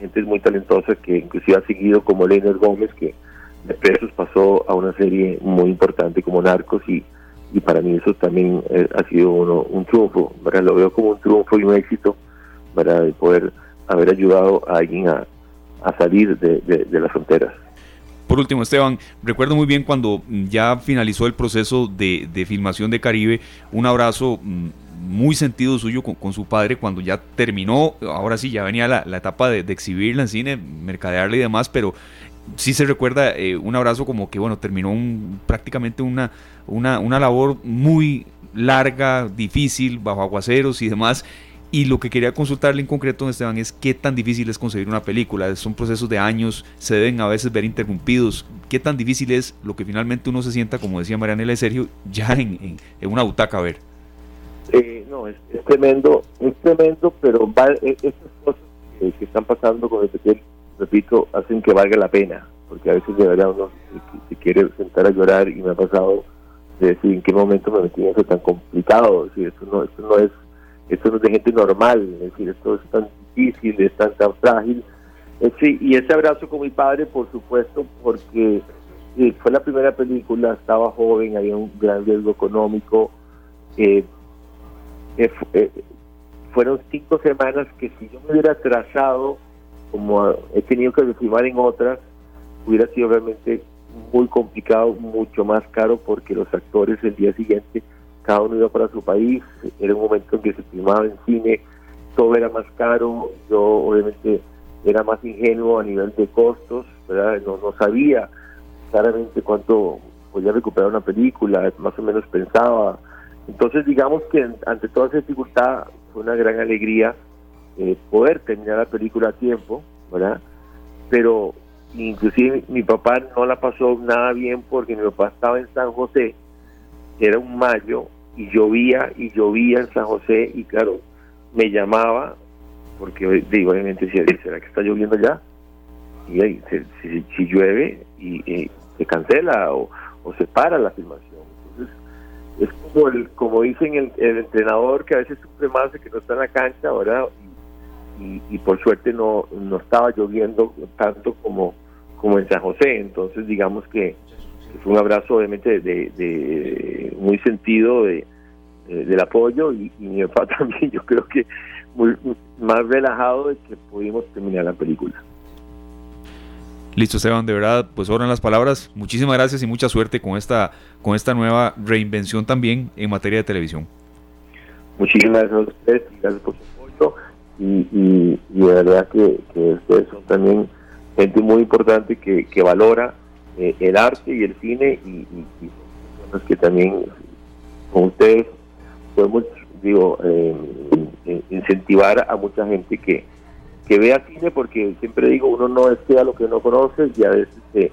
gente muy talentosa que inclusive ha seguido como Leonard Gómez que de Presos pasó a una serie muy importante como Narcos y, y para mí eso también eh, ha sido uno, un triunfo, ¿verdad? lo veo como un triunfo y un éxito para poder haber ayudado a alguien a, salir de, de las fronteras. Por último, Esteban, recuerdo muy bien cuando ya finalizó el proceso de, filmación de Caribe, un abrazo mm, muy sentido suyo con, su padre cuando ya terminó, ahora sí, ya venía la, etapa de, exhibirla en cine, mercadearla y demás, pero sí se recuerda eh, un abrazo como que, bueno, terminó prácticamente una, una, una labor muy larga, difícil, bajo aguaceros y demás, y lo que quería consultarle en concreto, Esteban, es qué tan difícil es conseguir una película. Son procesos de años, se deben a veces ver interrumpidos. ¿Qué tan difícil es lo que finalmente uno se sienta, como decía Marianela y Sergio, ya en, una butaca a ver? Eh, no, es, tremendo, es tremendo, pero e, estas cosas que, están pasando con el repito, hacen que valga la pena, porque a veces de verdad uno se, quiere sentar a llorar y me ha pasado de decir en qué momento me metí en eso tan complicado. Es decir, esto no, esto no es esto no es de gente normal, decir, esto es tan difícil, es tan, tan frágil. y ese abrazo con mi padre, por supuesto, porque eh, fue la primera película, estaba joven, había un gran riesgo económico. Eh, eh, fueron cinco semanas que si yo me hubiera trazado, como he tenido que filmar en otras, hubiera sido realmente muy complicado, mucho más caro, porque los actores el día siguiente cada uno iba para su país, era un momento en que se filmaba en cine, todo era más caro, yo obviamente era más ingenuo a nivel de costos. No, no sabía claramente cuánto podía recuperar una película, más o menos pensaba. Entonces digamos que ante toda esa dificultad fue una gran alegría eh, poder terminar la película a tiempo, ¿verdad? Pero inclusive mi papá no la pasó nada bien porque mi papá estaba en San José, era un mayo, y llovía y llovía en San José y claro, me llamaba porque digo, obviamente ¿será que está lloviendo ya? Y ahí, si, llueve y, se cancela o, se para la filmación. Entonces, es como el, como dicen el, entrenador que a veces sufre más que no está en la cancha, ¿verdad? Y, y, por suerte no, no estaba lloviendo tanto como, como en San José. Entonces, digamos que fue un abrazo obviamente de, muy sentido de, del apoyo y, mi papá también yo creo que muy, más relajado de que pudimos terminar la película. Listo, Esteban, de verdad, pues sobran las palabras. Muchísimas gracias y mucha suerte con esta, con esta nueva reinvención también en materia de televisión. Muchísimas gracias a ustedes, gracias por su apoyo y, de verdad que, ustedes son también gente muy importante que, que valora eh, el arte y el cine y, y, que también con ustedes podemos digo eh, incentivar a mucha gente que, que vea cine porque siempre digo uno no desea lo que no conoce y a veces eh,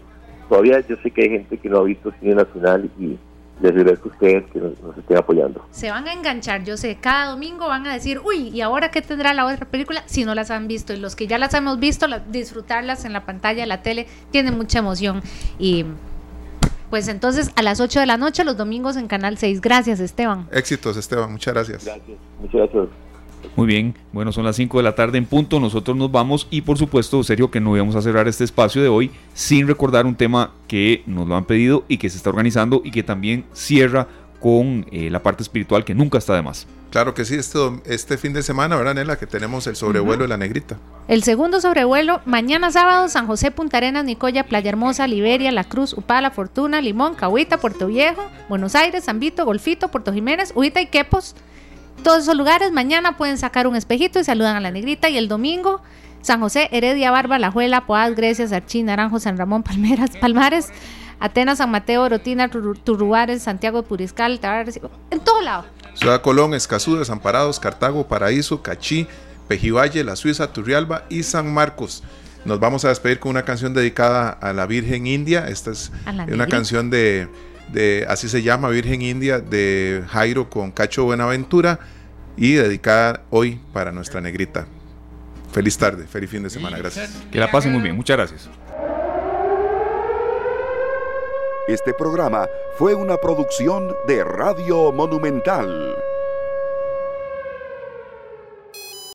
todavía yo sé que hay gente que no ha visto cine nacional y les agradezco a ustedes que nos, estén apoyando. Se van a enganchar, yo sé, cada domingo van a decir, uy, ¿y ahora qué tendrá la otra película? Si no las han visto. Y los que ya las hemos visto, disfrutarlas en la pantalla de la tele, tiene mucha emoción. Y pues entonces a las 8 de la noche, los domingos en Canal 6. Gracias, Esteban. Éxitos, Esteban. Muchas gracias. Gracias. Muchas gracias. Muy bien, bueno, son las 5 de la tarde en punto, nosotros nos vamos y por supuesto, serio que no íbamos a cerrar este espacio de hoy sin recordar un tema que nos lo han pedido y que se está organizando y que también cierra con eh, la parte espiritual que nunca está de más. Claro que sí, este, este fin de semana, ¿verdad, Nela? Que tenemos el sobrevuelo de la negrita. El segundo sobrevuelo, mañana sábado, San José, Punta Arenas, Nicoya, Playa Hermosa, Liberia, La Cruz, Upala, Fortuna, Limón, Cahuita, Puerto Viejo, Buenos Aires, San Vito, Golfito, Puerto Jiménez, Huita y Quepos todos esos lugares. Mañana pueden sacar un espejito y saludan a la negrita. Y el domingo, San José, Heredia, Barba, La Juela, Poás, Grecia, Sarchín, Naranjo, San Ramón, Palmeras, Palmares, Atenas, San Mateo, Orotina, Turrubares, Santiago de Puriscal, en todo lado. Ciudad Colón, Escazú, Desamparados, Cartago, Paraíso, Cachí, Pejivalle, La Suiza, Turrialba y San Marcos. Nos vamos a despedir con una canción dedicada a la Virgen India. Esta es una canción de, de, así se llama, Virgen India, de Jairo con Cacho Buenaventura y dedicada hoy para nuestra negrita. Feliz tarde, feliz fin de semana, gracias. Que la pasen muy bien, muchas gracias. Este programa fue una producción de Radio Monumental.